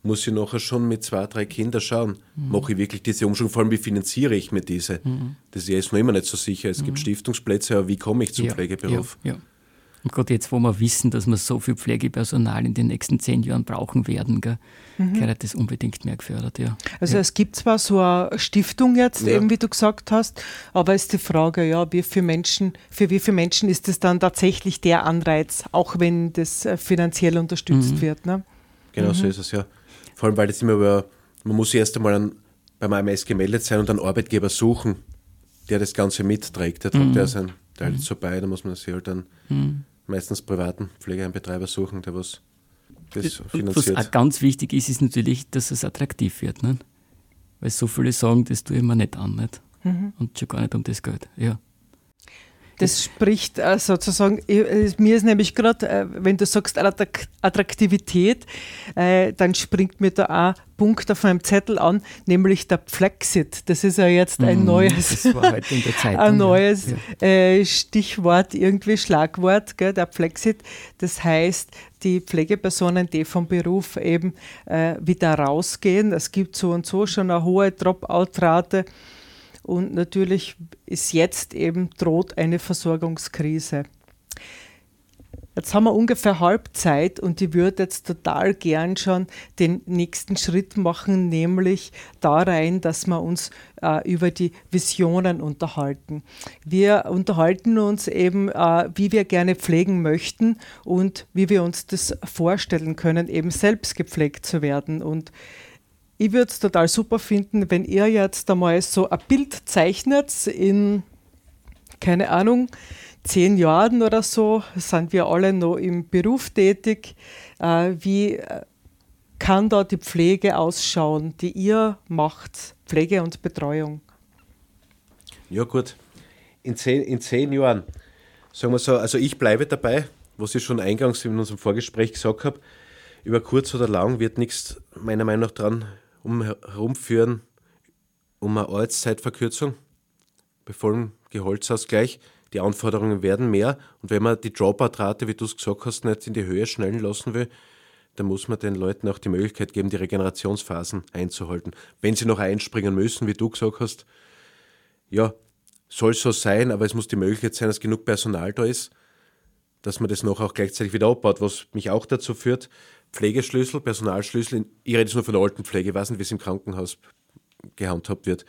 muss ich nachher schon mit zwei, drei Kindern schauen. Mhm. Mache ich wirklich diese Umschulung? Vor allem, wie finanziere ich mir diese? Mhm. Das ist noch immer nicht so sicher. Es mhm. gibt Stiftungsplätze, aber wie komme ich zum ja, Pflegeberuf? Ja, ja. Und gerade jetzt, wo wir wissen, dass wir so viel Pflegepersonal in den nächsten zehn Jahren brauchen werden, gell, mhm. gehört das unbedingt mehr gefördert. Ja. Also ja. es gibt zwar so eine Stiftung jetzt, ja. eben wie du gesagt hast, aber ist die Frage, ja, wie viele Menschen, für wie viele Menschen ist es dann tatsächlich der Anreiz, auch wenn das äh, finanziell unterstützt mhm. wird. Ne? Genau, mhm. so ist es ja. Vor allem, weil das immer über, man muss erst einmal an, beim AMS gemeldet sein und einen Arbeitgeber suchen, der das Ganze mitträgt. Der trägt mhm. ja sein Teil mhm. so bei, da muss man sich halt dann mhm. Meistens privaten Pflegeheimbetreiber suchen, der was das finanziert. Was auch ganz wichtig ist, ist natürlich, dass es attraktiv wird. Ne? Weil so viele sagen, das tue ich mir nicht an. Nicht? Mhm. Und schon gar nicht um das Geld. Ja. Das spricht äh, sozusagen, mir ist nämlich gerade, äh, wenn du sagst Attraktivität, äh, dann springt mir da auch ein Punkt auf meinem Zettel an, nämlich der Flexit. Das ist ja jetzt ein mm, neues, Zeitung, ein neues ja. Stichwort, irgendwie Schlagwort, gell, der Flexit. Das heißt, die Pflegepersonen, die vom Beruf eben äh, wieder rausgehen, es gibt so und so schon eine hohe Dropout-Rate und natürlich ist jetzt eben droht eine Versorgungskrise. Jetzt haben wir ungefähr Halbzeit und ich würde jetzt total gern schon den nächsten Schritt machen, nämlich da rein, dass wir uns äh, über die Visionen unterhalten. Wir unterhalten uns eben, äh, wie wir gerne pflegen möchten und wie wir uns das vorstellen können, eben selbst gepflegt zu werden. Und ich würde es total super finden, wenn ihr jetzt einmal so ein Bild zeichnet in, keine Ahnung, zehn Jahren oder so, sind wir alle noch im Beruf tätig. Äh, wie kann da die Pflege ausschauen, die ihr macht, Pflege und Betreuung? Ja gut, in zehn, in zehn Jahren, sagen wir so, also ich bleibe dabei, was ich schon eingangs in unserem Vorgespräch gesagt habe, über kurz oder lang wird nichts meiner Meinung nach dran um herumführen um eine Arbeitszeitverkürzung bei vollem Gehaltsausgleich. Die Anforderungen werden mehr und wenn man die Dropout-Rate, wie du es gesagt hast, nicht in die Höhe schnellen lassen will, dann muss man den Leuten auch die Möglichkeit geben, die Regenerationsphasen einzuhalten. Wenn sie noch einspringen müssen, wie du gesagt hast, ja, soll so sein, aber es muss die Möglichkeit sein, dass genug Personal da ist, dass man das noch auch gleichzeitig wieder abbaut, was mich auch dazu führt, Pflegeschlüssel, Personalschlüssel, ich rede jetzt nur von der Altenpflege, ich weiß nicht, wie es im Krankenhaus gehandhabt wird.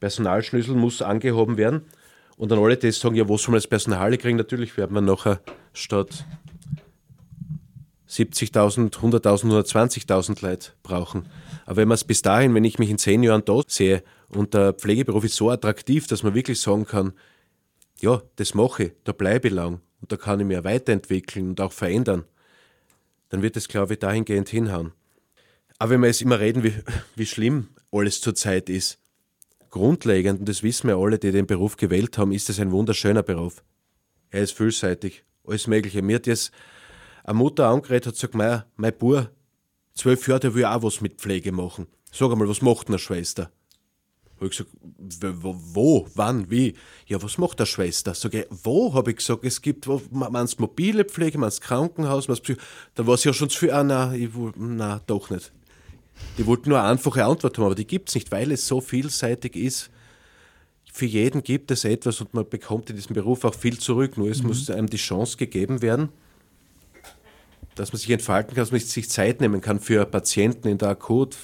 Personalschlüssel muss angehoben werden und dann alle, die sagen, ja, wo soll man das Personal kriegen? Natürlich werden wir nachher statt 70.000, 100.000, 120.000 Leute brauchen. Aber wenn man es bis dahin, wenn ich mich in zehn Jahren da sehe und der Pflegeberuf ist so attraktiv, dass man wirklich sagen kann, ja, das mache ich, da bleibe ich lang und da kann ich mich weiterentwickeln und auch verändern, dann wird es, glaube ich, dahingehend hinhauen. Aber wenn wir jetzt immer reden, wie, wie schlimm alles zurzeit ist, grundlegend, und das wissen wir alle, die den Beruf gewählt haben, ist es ein wunderschöner Beruf. Er ist vielseitig, alles Mögliche. Mir hat jetzt eine Mutter angeredet, hat gesagt, mein, mein Bub, zwölf Jahre, der will auch was mit Pflege machen. Sag einmal, was macht eine Schwester? Habe ich gesagt, wo, wann, wie? Ja, was macht der Schwester? Sag ich, wo? Habe ich gesagt, es gibt, meinst mobile Pflege, meinst Krankenhaus, meinst Psych Da war es ja schon zu viel, ah, nein, ich, nein, doch nicht. Die wollten nur eine einfache Antwort haben, aber die gibt es nicht, weil es so vielseitig ist. Für jeden gibt es etwas und man bekommt in diesem Beruf auch viel zurück. Nur es mhm. muss einem die Chance gegeben werden, dass man sich entfalten kann, dass man sich Zeit nehmen kann für Patienten in der Akut,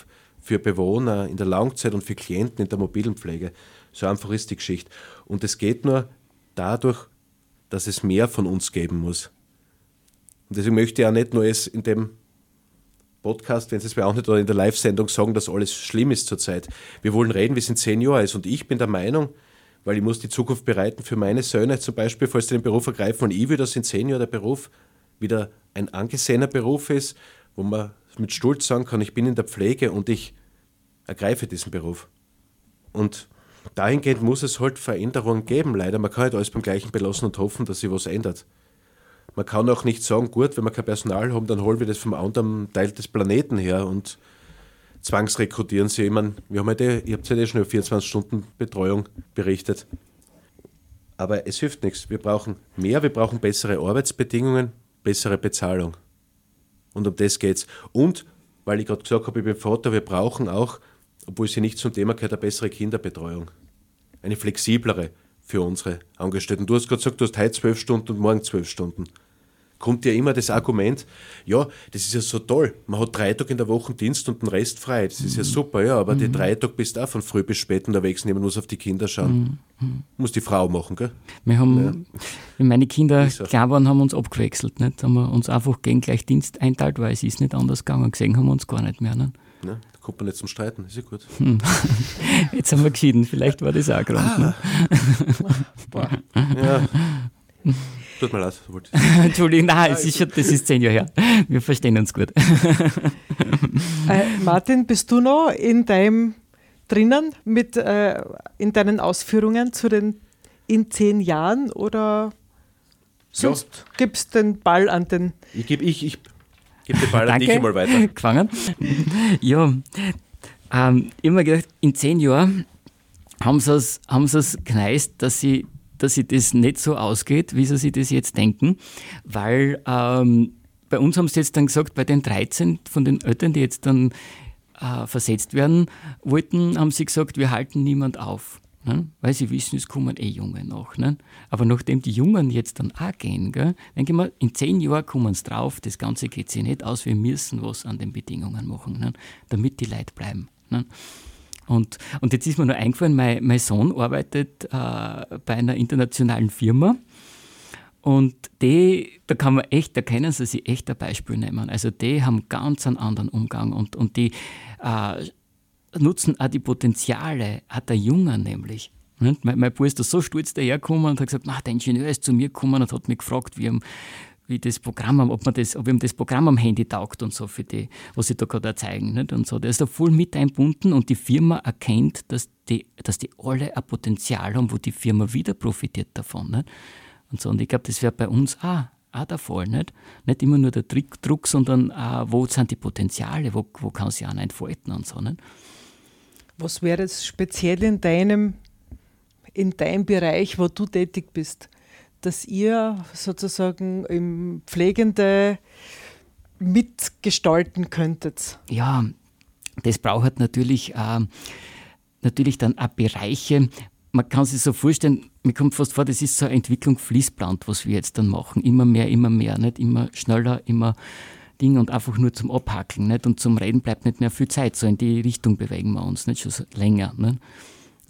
für Bewohner in der Langzeit und für Klienten in der mobilen Pflege. So einfach ist die Geschichte. Und es geht nur dadurch, dass es mehr von uns geben muss. Und deswegen möchte ich auch nicht nur es in dem Podcast, wenn Sie es mir auch nicht oder in der Live-Sendung sagen, dass alles schlimm ist zurzeit. Wir wollen reden, wie es in zehn Jahren ist. Und ich bin der Meinung, weil ich muss die Zukunft bereiten für meine Söhne zum Beispiel, falls sie den Beruf ergreifen und ich will, dass in zehn Jahren der Beruf wieder ein angesehener Beruf ist, wo man mit Stolz sagen kann, ich bin in der Pflege und ich ergreife diesen Beruf. Und dahingehend muss es halt Veränderungen geben, leider. Man kann nicht alles beim Gleichen belassen und hoffen, dass sich was ändert. Man kann auch nicht sagen, gut, wenn wir kein Personal haben, dann holen wir das vom anderen Teil des Planeten her und zwangsrekrutieren sie. Meine, wir haben heute, ihr habt ja schon über 24 Stunden Betreuung berichtet. Aber es hilft nichts. Wir brauchen mehr, wir brauchen bessere Arbeitsbedingungen, bessere Bezahlung. Und um das geht's. Und weil ich gerade gesagt habe, ich bin Vater, wir brauchen auch, obwohl sie nicht zum Thema gehört, eine bessere Kinderbetreuung. Eine flexiblere für unsere Angestellten. Du hast gerade gesagt, du hast heute zwölf Stunden und morgen zwölf Stunden kommt ja immer das Argument, ja, das ist ja so toll, man hat drei Tage in der Woche Dienst und den Rest frei, das ist ja super, ja, aber mhm. die drei Tage bist du auch von früh bis spät unterwegs, niemand muss auf die Kinder schauen. Mhm. Muss die Frau machen, gell? Wir haben, ja. wenn meine Kinder klein waren, haben wir uns abgewechselt, nicht? haben wir uns einfach gegen gleich Dienst einteilt, weil es ist nicht anders gegangen, gesehen haben wir uns gar nicht mehr. Nicht? Ja, da kommt man nicht zum Streiten, ist ja gut. Jetzt haben wir geschieden, vielleicht war das auch Grund. Ah. Ne? ja. Tut mir leid. Entschuldigung, nein, es ist schon, das ist zehn Jahre her. Wir verstehen uns gut. äh, Martin, bist du noch in deinem drinnen mit äh, in deinen Ausführungen zu den in zehn Jahren oder sonst ja. gibst den Ball an den. Ich gebe ich, ich geb den Ball an dich mal weiter. Gefangen. ja, ähm, immer gedacht, in zehn Jahren haben sie es haben gekneist, dass sie dass sich das nicht so ausgeht, wie sie sich das jetzt denken, weil ähm, bei uns haben sie jetzt dann gesagt, bei den 13 von den Eltern, die jetzt dann äh, versetzt werden wollten, haben sie gesagt, wir halten niemand auf. Ne? Weil sie wissen, es kommen eh Junge noch. Ne? Aber nachdem die Jungen jetzt dann auch gehen, gell, denke ich mal, in zehn Jahren kommen sie drauf, das Ganze geht sich nicht aus, wir müssen was an den Bedingungen machen, ne? damit die Leute bleiben. Und, und jetzt ist mir nur eingefallen, mein, mein Sohn arbeitet äh, bei einer internationalen Firma. Und die, da kann man echt, da können sie sich echt ein Beispiel nehmen. Also die haben ganz einen anderen Umgang und, und die äh, nutzen auch die Potenziale, hat der Jungen nämlich. Mein, mein Bruder ist da so stolz dahergekommen und hat gesagt, der Ingenieur ist zu mir gekommen und hat mich gefragt, wie, wie das Programm, ob, man das, ob ihm das Programm am Handy taugt und so für die, was sie da gerade zeigen. Und so. Der ist da voll mit einbunden und die Firma erkennt, dass die, dass die alle ein Potenzial haben, wo die Firma wieder profitiert davon. Nicht? Und so. Und ich glaube, das wäre bei uns auch, auch der Fall. Nicht, nicht immer nur der Druck, sondern auch, wo sind die Potenziale, wo, wo kann sich einer entfalten und so. Nicht? Was wäre es speziell in deinem, in deinem Bereich, wo du tätig bist? Dass ihr sozusagen im Pflegende mitgestalten könntet? Ja, das braucht natürlich, äh, natürlich dann auch Bereiche. Man kann sich so vorstellen, mir kommt fast vor, das ist so eine Entwicklung fließplant, was wir jetzt dann machen. Immer mehr, immer mehr, nicht immer schneller, immer Ding und einfach nur zum Abhackeln. Nicht? Und zum Reden bleibt nicht mehr viel Zeit. So in die Richtung bewegen wir uns, nicht schon so länger. Nicht?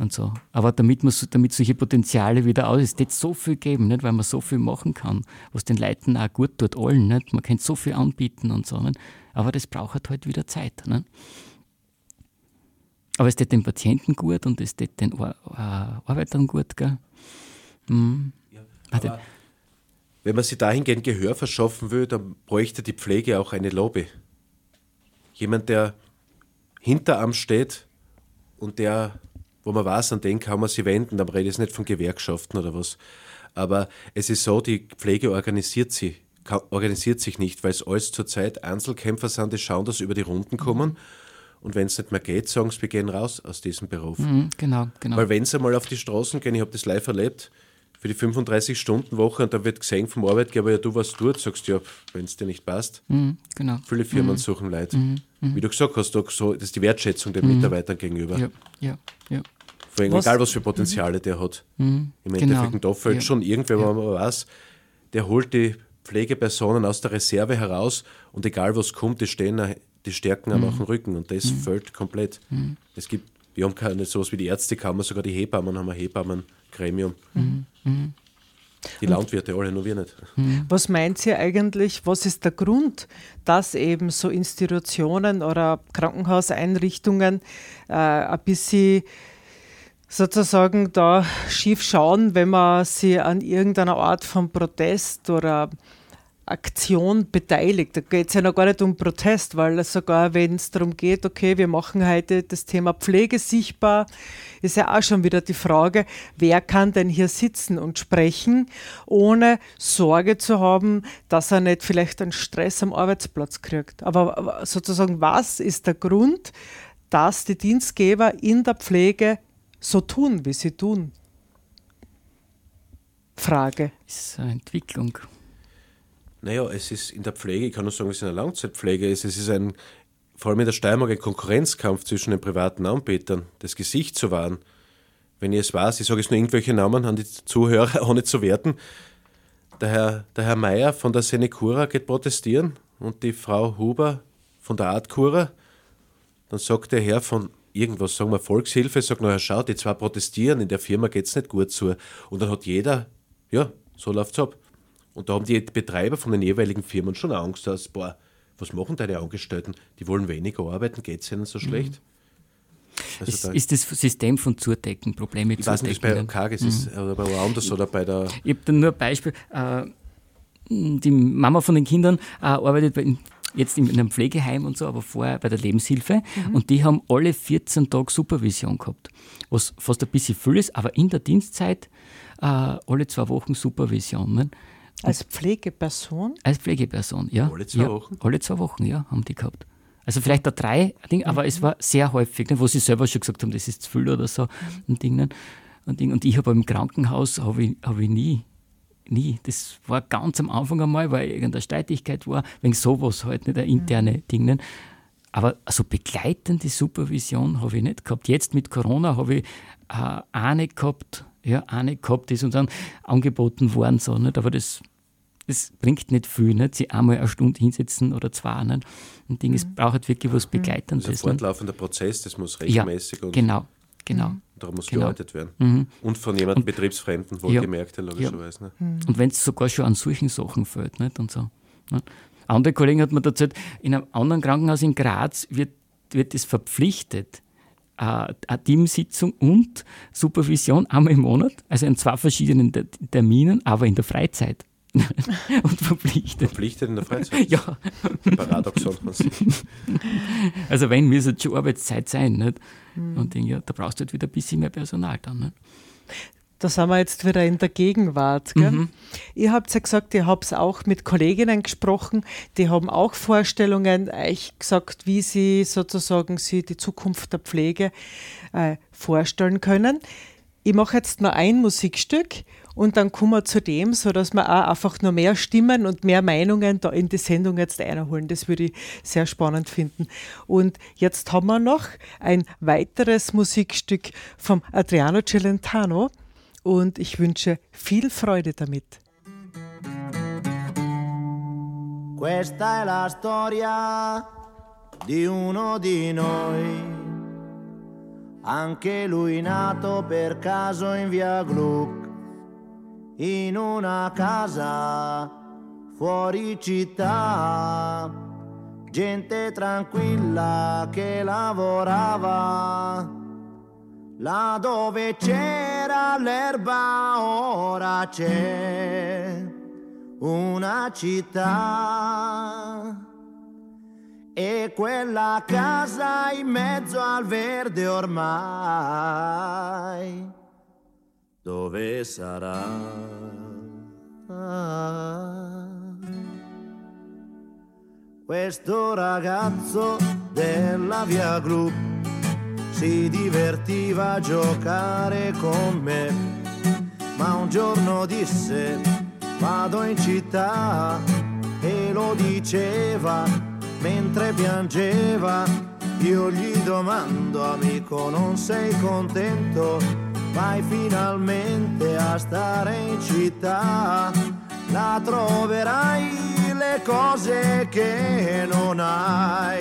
Und so. Aber damit, man, damit solche Potenziale wieder aus, es wird so viel geben, nicht? weil man so viel machen kann, was den Leuten auch gut tut, allen. Nicht? Man kann so viel anbieten und so. Nicht? Aber das braucht halt wieder Zeit. Nicht? Aber es tut den Patienten gut und es tut den Ar äh, Arbeitern gut. Gell? Mhm. Ja, wenn man sich dahingehend Gehör verschaffen will, dann bräuchte die Pflege auch eine Lobby. Jemand, der hinter am steht und der wo man weiß, an den kann man sich wenden. Da rede ich jetzt nicht von Gewerkschaften oder was. Aber es ist so, die Pflege organisiert sich, organisiert sich nicht, weil es alles zurzeit Einzelkämpfer sind, die schauen, dass sie über die Runden kommen. Und wenn es nicht mehr geht, sagen sie, wir gehen raus aus diesem Beruf. Mhm, genau, genau. Weil wenn sie mal auf die Straßen gehen, ich habe das live erlebt, für die 35-Stunden-Woche und da wird gesehen vom Arbeitgeber, ja, du was tut, sagst du, ja, wenn es dir nicht passt. Mhm, genau. Viele Firmen mhm. suchen Leute. Mhm, mhm. Wie du gesagt hast, das ist die Wertschätzung den mhm. Mitarbeitern gegenüber. Ja, ja, ja. Vor allem, was? egal was für Potenziale der hat. Mhm. Im genau. Endeffekt, da fällt ja. schon irgendwer, ja. man weiß, der holt die Pflegepersonen aus der Reserve heraus und egal was kommt, die stehen, die stärken mhm. am Rücken und das mhm. fällt komplett. Mhm. Es gibt, wir haben keine sowas wie die Ärztekammer, sogar die Hebammen haben ein Hebammengremium. Mhm. Mhm. Die Landwirte alle, nur wir nicht. Mhm. Was meint ihr eigentlich, was ist der Grund, dass eben so Institutionen oder Krankenhauseinrichtungen äh, ein bisschen sozusagen da schief schauen, wenn man sie an irgendeiner Art von Protest oder Aktion beteiligt. Da geht es ja noch gar nicht um Protest, weil sogar wenn es darum geht, okay, wir machen heute das Thema Pflege sichtbar, ist ja auch schon wieder die Frage, wer kann denn hier sitzen und sprechen, ohne Sorge zu haben, dass er nicht vielleicht einen Stress am Arbeitsplatz kriegt. Aber sozusagen, was ist der Grund, dass die Dienstgeber in der Pflege so tun, wie sie tun? Frage. Das ist eine Entwicklung. Naja, es ist in der Pflege, ich kann nur sagen, es ist eine Langzeitpflege, es ist ein vor allem in der Steiermark ein Konkurrenzkampf zwischen den privaten Anbietern, das Gesicht zu wahren. Wenn ich es weiß, ich sage jetzt nur irgendwelche Namen an die Zuhörer, ohne zu werten. Der Herr, der Herr Meier von der Senecura geht protestieren und die Frau Huber von der Artcura. Dann sagt der Herr von irgendwas, sagen wir Volkshilfe, sagt, naja, schau, die zwei protestieren, in der Firma geht es nicht gut zu. Und dann hat jeder, ja, so läuft es ab. Und da haben die Betreiber von den jeweiligen Firmen schon Angst, dass, boah, was machen deine Angestellten? Die wollen weniger arbeiten, geht es ihnen so schlecht? Also ist, da ist, das System von Zudecken, Probleme ich weiß nicht, bei Kargis mhm. ist, oder bei woanders oder bei der. Ich habe da nur ein Beispiel. Äh, die Mama von den Kindern äh, arbeitet bei, jetzt in einem Pflegeheim und so, aber vorher bei der Lebenshilfe. Mhm. Und die haben alle 14 Tage Supervision gehabt, was fast ein bisschen viel ist, aber in der Dienstzeit äh, alle zwei Wochen Supervision. Ne? Als Pflegeperson? Als Pflegeperson, ja. Alle zwei ja, Wochen? Alle zwei Wochen, ja, haben die gehabt. Also vielleicht da drei Dinge, aber mhm. es war sehr häufig, ne, wo sie selber schon gesagt haben, das ist zu viel oder so. Mhm. Und, Ding, und, Ding. und ich habe im Krankenhaus habe ich, hab ich nie, nie. Das war ganz am Anfang einmal, weil irgendeine Streitigkeit war, wegen sowas halt, nicht ein interne mhm. Ding. Aber also begleitende Supervision habe ich nicht gehabt. Jetzt mit Corona habe ich äh, eine gehabt, ja, eine gehabt, die ist uns dann angeboten worden, so, nicht? aber das es bringt nicht viel, nicht? sie einmal eine Stunde hinsetzen oder zwei. Nicht? Und Ding, es mhm. braucht wirklich was Begleitendes. Das ist ein fortlaufender Prozess, das muss regelmäßig ja, und genau, genau. Mhm. Darum muss genau. gearbeitet werden. Mhm. Und von jemandem Betriebsfremden, wohlgemerkt, ja, logischerweise. Ja. Ne? Und wenn es sogar schon an solchen Sachen fällt. Nicht? Und so, nicht? Andere Kollegen hat mir erzählt, in einem anderen Krankenhaus in Graz wird, wird es verpflichtet, eine Teamsitzung und Supervision einmal im Monat, also in zwei verschiedenen Terminen, aber in der Freizeit. und verpflichtet. Verpflichtet in der Freizeit? ja. Paradoxon. also wenn, müsste es schon Arbeitszeit sein. Nicht? Mhm. Und ja, da brauchst du halt wieder ein bisschen mehr Personal dann. Nicht? Da sind wir jetzt wieder in der Gegenwart. Gell? Mhm. Ihr habt ja gesagt, ihr habt auch mit Kolleginnen gesprochen, die haben auch Vorstellungen euch gesagt, wie sie sozusagen sie die Zukunft der Pflege äh, vorstellen können. Ich mache jetzt noch ein Musikstück und dann kommen wir zu dem, sodass wir auch einfach nur mehr Stimmen und mehr Meinungen da in die Sendung jetzt einholen. Das würde ich sehr spannend finden. Und jetzt haben wir noch ein weiteres Musikstück vom Adriano Celentano und ich wünsche viel Freude damit. Questa è la storia di uno di noi. Anche lui nato per caso in via Gluck in una casa fuori città, gente tranquilla che lavorava, là dove c'era l'erba ora c'è una città. E quella casa in mezzo al verde ormai dove sarà? Questo ragazzo della via Gru si divertiva a giocare con me, ma un giorno disse vado in città e lo diceva mentre piangeva. Io gli domando amico non sei contento? Vai finalmente a stare in città, la troverai le cose che non hai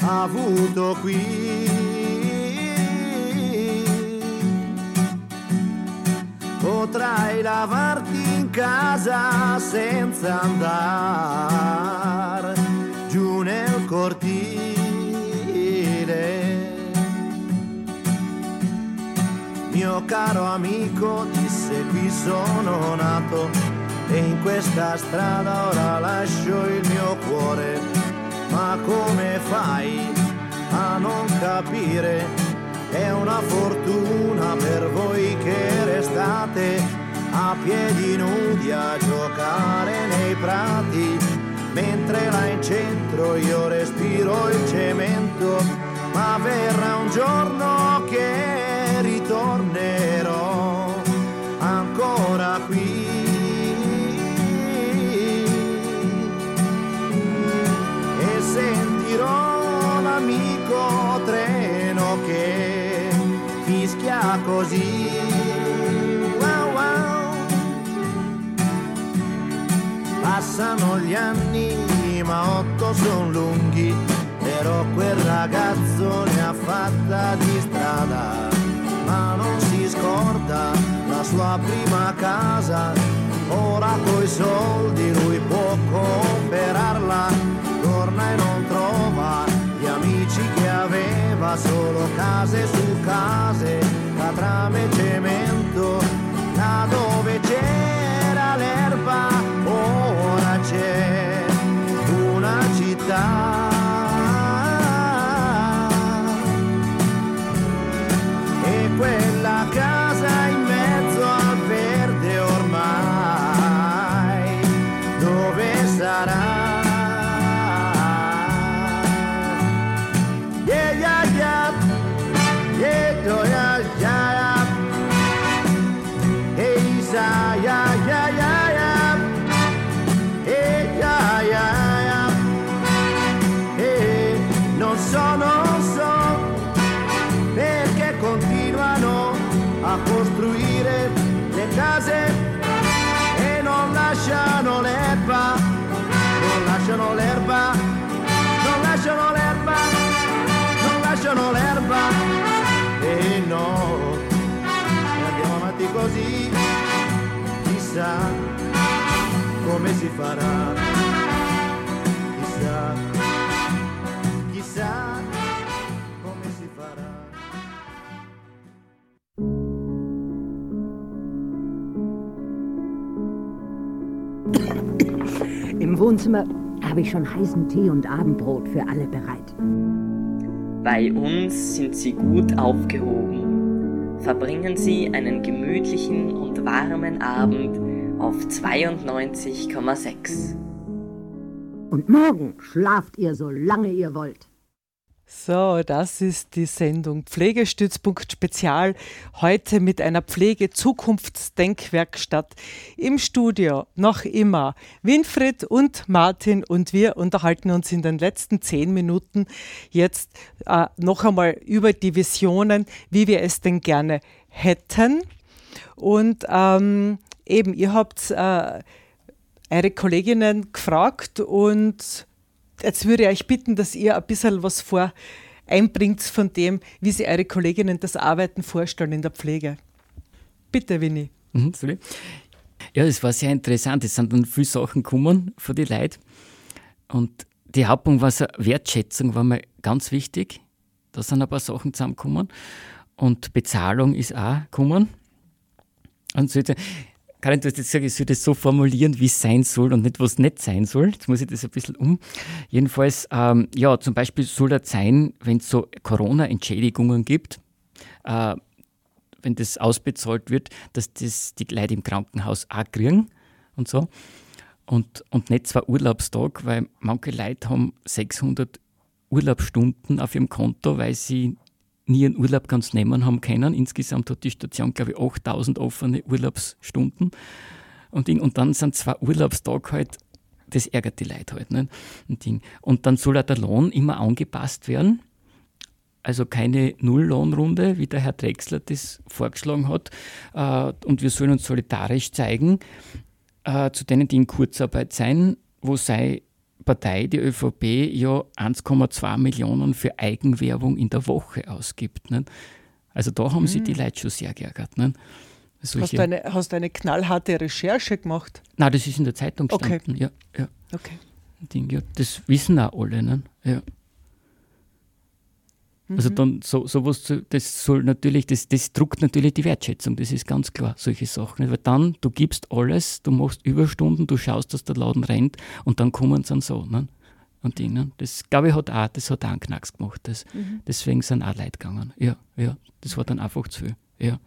avuto qui. Potrai lavarti in casa senza andare giù nel cortile mio caro amico disse qui sono nato e in questa strada ora lascio il mio cuore. Ma come fai a non capire? È una fortuna per voi che restate a piedi nudi a giocare nei prati, mentre là in centro io respiro il cemento, ma verrà un giorno che tornerò ancora qui. E sentirò l'amico treno che fischia così. Wow, wow. Passano gli anni, ma otto sono lunghi, però quel ragazzo ne ha fatta di strada ma non si scorda la sua prima casa, ora coi soldi lui può comprarla, torna e non trova gli amici che aveva, solo case su come si farà, chissà, chissà come si farà. Im Wohnzimmer habe ich schon heißen Tee und Abendbrot für alle bereit. Bei uns sind Sie gut aufgehoben. Verbringen Sie einen gemütlichen und warmen Abend auf 92,6. Und morgen schlaft ihr so lange ihr wollt. So, das ist die Sendung Pflegestützpunkt Spezial. Heute mit einer Pflege-Zukunftsdenkwerkstatt im Studio. Noch immer Winfried und Martin und wir unterhalten uns in den letzten zehn Minuten jetzt äh, noch einmal über die Visionen, wie wir es denn gerne hätten. Und ähm, eben, ihr habt äh, eure Kolleginnen gefragt und jetzt würde ich euch bitten, dass ihr ein bisschen was vor einbringt von dem, wie sie eure Kolleginnen das Arbeiten vorstellen in der Pflege. Bitte, Winnie. Mhm, sorry. Ja, das war sehr interessant. Es sind dann viele Sachen gekommen von den Leuten. Und die Hauptpunkt war so Wertschätzung, war mir ganz wichtig. Da sind ein paar Sachen zusammengekommen. Und Bezahlung ist auch gekommen. Und so, Karin, du hast jetzt gesagt, ich soll das so formulieren, wie es sein soll und nicht, was nicht sein soll. Jetzt muss ich das ein bisschen um. Jedenfalls, ähm, ja, zum Beispiel soll das sein, wenn es so Corona-Entschädigungen gibt, äh, wenn das ausbezahlt wird, dass das die Leute im Krankenhaus auch kriegen und so. Und, und nicht zwei Urlaubstage, weil manche Leute haben 600 Urlaubsstunden auf ihrem Konto, weil sie nie einen Urlaub ganz nehmen haben können. Insgesamt hat die Station, glaube ich, 8000 offene Urlaubsstunden. Und, und dann sind zwei Urlaubstage halt, das ärgert die Leute halt. Nicht? Und, Ding. und dann soll auch der Lohn immer angepasst werden. Also keine Nulllohnrunde, wie der Herr Drechsler das vorgeschlagen hat. Äh, Und wir sollen uns solidarisch zeigen äh, zu denen, die in Kurzarbeit sein, wo sei Partei, die ÖVP, ja 1,2 Millionen für Eigenwerbung in der Woche ausgibt. Nicht? Also da haben sich die Leute schon sehr geärgert. Nicht? Hast du, eine, hast du eine knallharte Recherche gemacht? Nein, das ist in der Zeitung Okay. gestanden. Ja, ja. Okay. Ding, ja. Das wissen auch alle. Ne? Ja. Also dann so, sowas, das soll natürlich, das, das druckt natürlich die Wertschätzung, das ist ganz klar, solche Sachen. Weil dann, du gibst alles, du machst Überstunden, du schaust, dass der Laden rennt und dann kommen sie dann so. Ne? Und die, ne? Das glaube ich hat auch, das hat auch einen Knacks gemacht. Das, Deswegen sind auch Leute gegangen. Ja, ja. Das war dann einfach zu viel. Ja.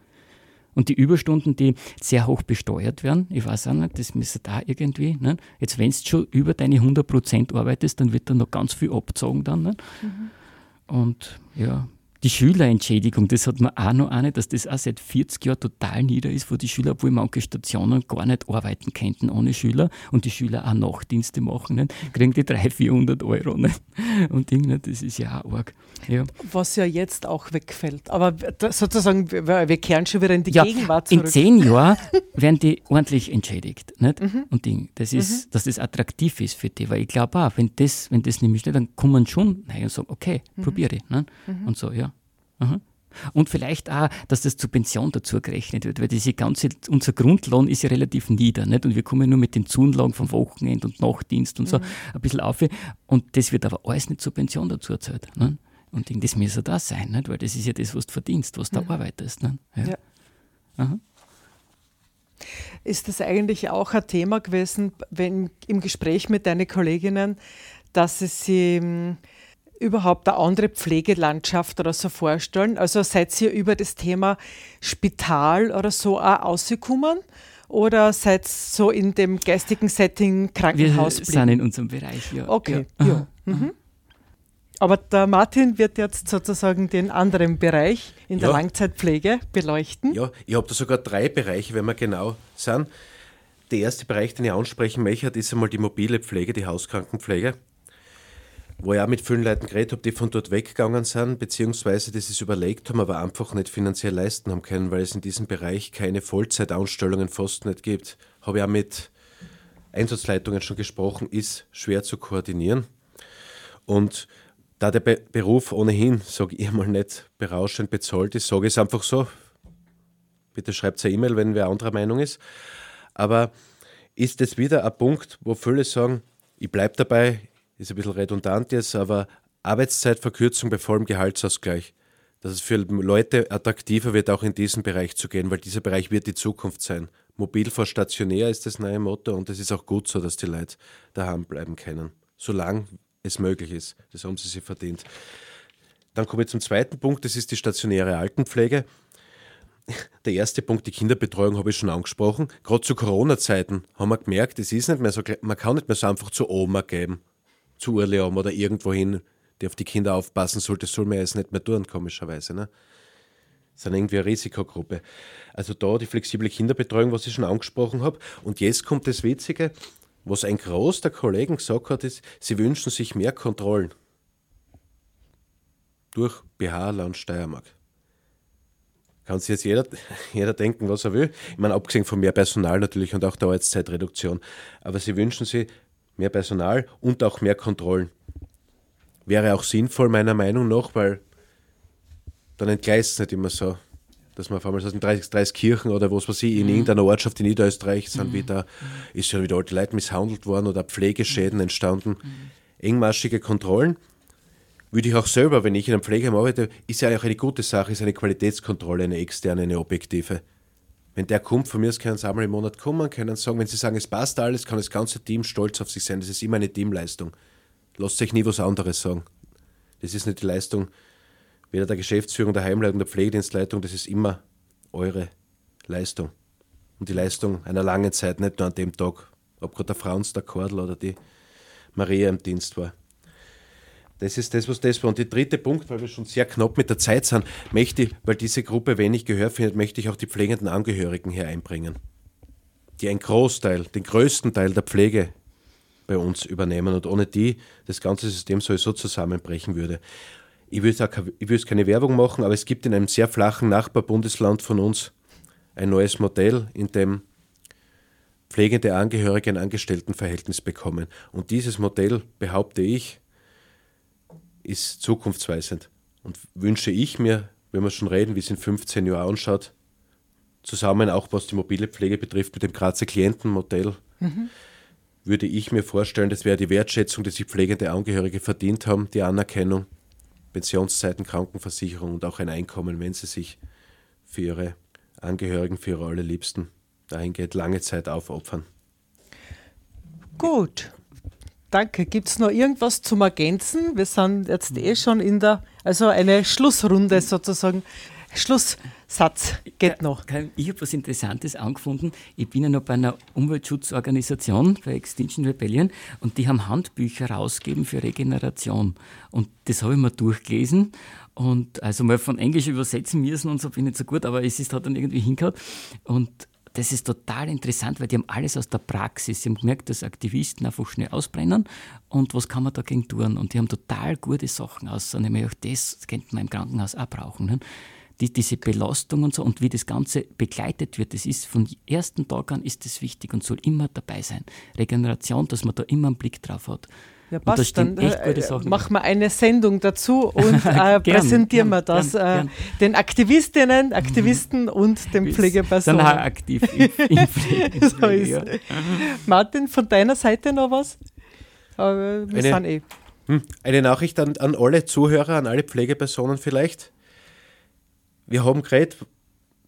Und die Überstunden, die sehr hoch besteuert werden, ich weiß auch nicht, das müsste da irgendwie. Ne? Jetzt, wenn du schon über deine 100% arbeitest, dann wird da noch ganz viel abgezogen dann. Ne? Und ja, die Schülerentschädigung, das hat man auch noch eine, dass das auch seit 40 Jahren total nieder ist, wo die Schüler, obwohl manche Stationen gar nicht arbeiten könnten ohne Schüler und die Schüler auch Nachtdienste machen, nicht? kriegen die 300, 400 Euro. Nicht? Und Ding, nicht? das ist ja auch arg. Ja. Was ja jetzt auch wegfällt. Aber sozusagen, wir kehren schon wieder in die ja, Gegenwart zurück. In zehn Jahren werden die ordentlich entschädigt. Nicht? Mhm. Und Ding, das ist, mhm. dass das attraktiv ist für die, weil ich glaube auch, wenn das, wenn das nämlich nicht, dann man schon nein, und sagen, okay, mhm. probiere. Ne? Und so, ja. Aha. Und vielleicht auch, dass das zur Pension dazu gerechnet wird, weil diese ganze, unser Grundlohn ist ja relativ nieder, nicht? Und wir kommen nur mit den Zunlagen vom Wochenend und Nachtdienst und so mhm. ein bisschen auf. Und das wird aber alles nicht zur Pension dazu erzählt. Ne? Und das müsste das sein, nicht? weil das ist ja das, was du verdienst, was du mhm. arbeitest. Ne? Ja. ja. Ist das eigentlich auch ein Thema gewesen, wenn im Gespräch mit deinen Kolleginnen, dass es sie hm, überhaupt eine andere Pflegelandschaft oder so vorstellen? Also seid ihr über das Thema Spital oder so auch ausgekommen? Oder seid ihr so in dem geistigen Setting Krankenhaus? Wir sind in unserem Bereich, ja. Okay, ja. ja. Mhm. Aber der Martin wird jetzt sozusagen den anderen Bereich in der ja. Langzeitpflege beleuchten. Ja, ich habe da sogar drei Bereiche, wenn wir genau sind. Der erste Bereich, den ich ansprechen möchte, ist einmal die mobile Pflege, die Hauskrankenpflege wo ich auch mit vielen Leuten geredet habe, die von dort weggegangen sind, beziehungsweise die es überlegt haben, aber einfach nicht finanziell leisten haben können, weil es in diesem Bereich keine Vollzeitanstellungen fast nicht gibt. Habe ich auch mit Einsatzleitungen schon gesprochen, ist schwer zu koordinieren. Und da der Be Beruf ohnehin, sage ich mal, nicht berauschend bezahlt ist, sage ich es einfach so. Bitte schreibt eine E-Mail, wenn wer anderer Meinung ist. Aber ist es wieder ein Punkt, wo viele sagen, ich bleibe dabei, ist ein bisschen redundant jetzt, aber Arbeitszeitverkürzung bei vollem Gehaltsausgleich. Dass es für Leute attraktiver wird, auch in diesen Bereich zu gehen, weil dieser Bereich wird die Zukunft sein. Mobil vor stationär ist das neue Motto und es ist auch gut so, dass die Leute daheim bleiben können. Solange es möglich ist. Das haben sie sich verdient. Dann komme ich zum zweiten Punkt, das ist die stationäre Altenpflege. Der erste Punkt, die Kinderbetreuung, habe ich schon angesprochen. Gerade zu Corona-Zeiten haben wir gemerkt, es ist nicht mehr so, man kann nicht mehr so einfach zu Oma geben zu Urlaub oder irgendwo hin, die auf die Kinder aufpassen sollte, soll man jetzt nicht mehr tun, komischerweise. Ne? Das sind irgendwie eine Risikogruppe. Also da die flexible Kinderbetreuung, was ich schon angesprochen habe. Und jetzt kommt das Witzige, was ein Groß der Kollegen gesagt hat, ist, sie wünschen sich mehr Kontrollen durch BH Land Steiermark. Kann sich jetzt jeder, jeder denken, was er will. Ich meine, abgesehen von mehr Personal natürlich und auch der Arbeitszeitreduktion. Aber sie wünschen sich mehr Personal und auch mehr Kontrollen. Wäre auch sinnvoll, meiner Meinung nach, weil dann entgleist es nicht immer so, dass man auf einmal so in 30, 30 Kirchen oder was weiß ich, in mhm. irgendeiner Ortschaft in Niederösterreich sind mhm. wieder, ist schon wieder alte Leute misshandelt worden oder Pflegeschäden entstanden. Mhm. Engmaschige Kontrollen würde ich auch selber, wenn ich in einem Pflegeheim arbeite, ist ja auch eine gute Sache, ist eine Qualitätskontrolle, eine externe, eine objektive. Wenn der kommt, von mir aus können sie einmal im Monat kommen, können sagen, wenn sie sagen, es passt alles, kann das ganze Team stolz auf sich sein. Das ist immer eine Teamleistung. Lasst sich nie was anderes sagen. Das ist nicht die Leistung weder der Geschäftsführung, der Heimleitung, der Pflegedienstleitung, das ist immer eure Leistung. Und die Leistung einer langen Zeit, nicht nur an dem Tag, ob gerade der Franz, der Kordel oder die Maria im Dienst war. Das ist das, was das war. Und der dritte Punkt, weil wir schon sehr knapp mit der Zeit sind, möchte ich, weil diese Gruppe wenig Gehör findet, möchte ich auch die pflegenden Angehörigen hier einbringen, die einen Großteil, den größten Teil der Pflege bei uns übernehmen und ohne die das ganze System sowieso zusammenbrechen würde. Ich will, ich will keine Werbung machen, aber es gibt in einem sehr flachen Nachbarbundesland von uns ein neues Modell, in dem pflegende Angehörige ein Angestelltenverhältnis bekommen. Und dieses Modell, behaupte ich, ist zukunftsweisend. Und wünsche ich mir, wenn wir schon reden, wie es in 15 Jahren anschaut, zusammen auch was die mobile Pflege betrifft mit dem Grazer Klientenmodell, mhm. würde ich mir vorstellen, das wäre die Wertschätzung, die sich pflegende Angehörige verdient haben, die Anerkennung, Pensionszeiten, Krankenversicherung und auch ein Einkommen, wenn sie sich für ihre Angehörigen, für ihre allerliebsten dahingehend lange Zeit aufopfern. Gut, Danke. Gibt es noch irgendwas zum Ergänzen? Wir sind jetzt eh schon in der, also eine Schlussrunde sozusagen. Schluss, Satz geht noch. Ich habe was Interessantes angefunden. Ich bin ja noch bei einer Umweltschutzorganisation, bei Extinction Rebellion, und die haben Handbücher rausgegeben für Regeneration. Und das habe ich mir durchgelesen und also mal von Englisch übersetzen müssen und so bin ich nicht so gut, aber es ist halt dann irgendwie hingehauen. Und das ist total interessant, weil die haben alles aus der Praxis. Sie haben gemerkt, dass Aktivisten einfach schnell ausbrennen und was kann man dagegen tun. Und die haben total gute Sachen aus. Und ich meine, auch das könnte man im Krankenhaus auch brauchen. Ne? Die, diese Belastung und so und wie das Ganze begleitet wird, das ist von ersten Tag an ist das wichtig und soll immer dabei sein. Regeneration, dass man da immer einen Blick drauf hat. Ja, passt. Dann äh, machen wir eine Sendung dazu und äh, präsentieren wir das gern, äh, gern. den Aktivistinnen, Aktivisten mhm. und den Pflegepersonen. Dann aktiv im, im Pflege. so ist ja. Martin, von deiner Seite noch was? wir eine, sind eh. Hm, eine Nachricht an, an alle Zuhörer, an alle Pflegepersonen vielleicht. Wir haben gerade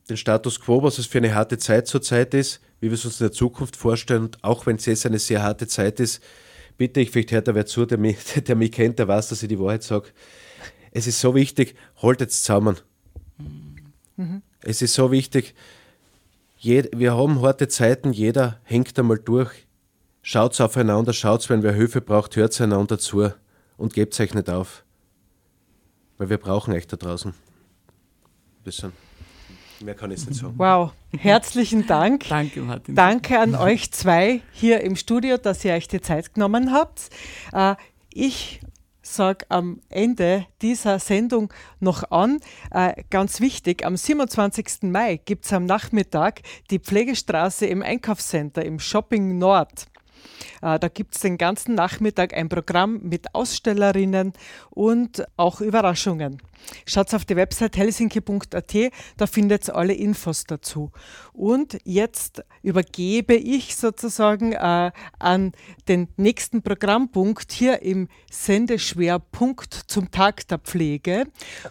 den Status quo, was es für eine harte Zeit zurzeit ist, wie wir es uns in der Zukunft vorstellen. Und auch wenn es jetzt eine sehr harte Zeit ist, bitte, ich vielleicht hört da wer zu, der mich, der mich kennt, der weiß, dass ich die Wahrheit sage. Es ist so wichtig, haltet zusammen. Mhm. Es ist so wichtig, wir haben harte Zeiten, jeder hängt einmal durch. Schaut aufeinander, schaut, wenn wer Hilfe braucht, hört einander zu und gebt euch nicht auf. Weil wir brauchen euch da draußen. Bisschen. Mehr kann ich nicht sagen. Wow, herzlichen Dank. Danke, Martin. Danke an euch zwei hier im Studio, dass ihr euch die Zeit genommen habt. Äh, ich sage am Ende dieser Sendung noch an, äh, ganz wichtig, am 27. Mai gibt es am Nachmittag die Pflegestraße im Einkaufscenter im Shopping Nord. Äh, da gibt es den ganzen Nachmittag ein Programm mit Ausstellerinnen und auch Überraschungen. Schaut auf die Website helsinki.at, da findet ihr alle Infos dazu. Und jetzt übergebe ich sozusagen äh, an den nächsten Programmpunkt hier im Sendeschwerpunkt zum Tag der Pflege.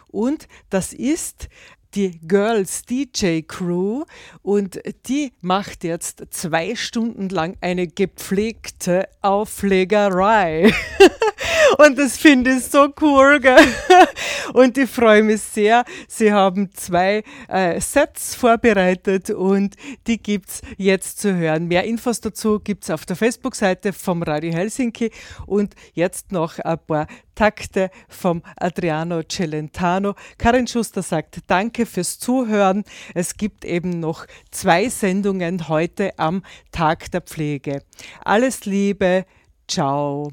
Und das ist die Girls DJ Crew und die macht jetzt zwei Stunden lang eine gepflegte Auflegerei. und das finde ich so cool. Gell? Und ich freue mich sehr. Sie haben zwei äh, Sets vorbereitet und die gibt es jetzt zu hören. Mehr Infos dazu gibt es auf der Facebook-Seite vom Radio Helsinki und jetzt noch ein paar Takte vom Adriano Celentano. Karin Schuster sagt Danke fürs Zuhören. Es gibt eben noch zwei Sendungen heute am Tag der Pflege. Alles Liebe. Ciao.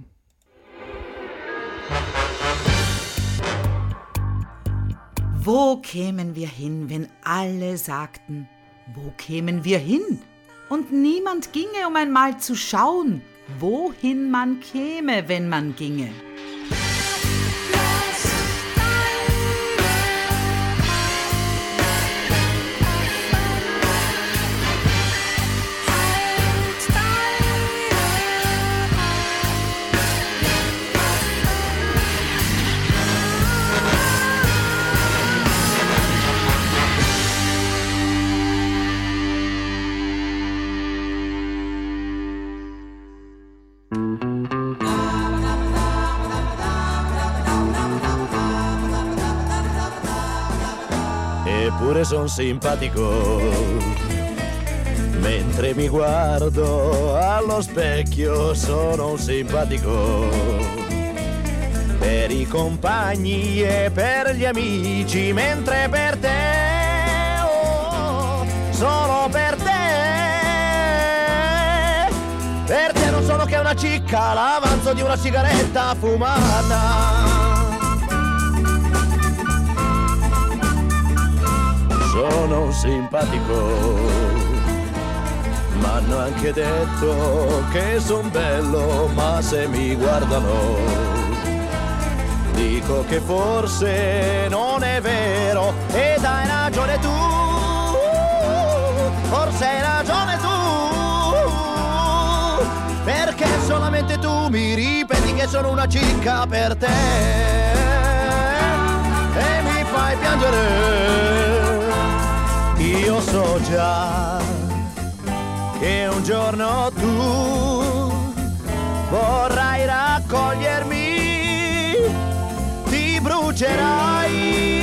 Wo kämen wir hin, wenn alle sagten, wo kämen wir hin? Und niemand ginge, um einmal zu schauen, wohin man käme, wenn man ginge. Eppure son simpatico. Mentre mi guardo allo specchio sono un simpatico. Per i compagni e per gli amici, mentre per te, oh, solo per te. Per te non sono che una cicca, l'avanzo di una sigaretta fumata. Sono simpatico. M'hanno anche detto che son bello, ma se mi guardano dico che forse non è vero. Ed hai ragione tu, forse hai ragione tu, perché solamente tu mi ripeti che sono una cicca per te. E mi fai piangere io so già che un giorno tu vorrai raccogliermi, ti brucerai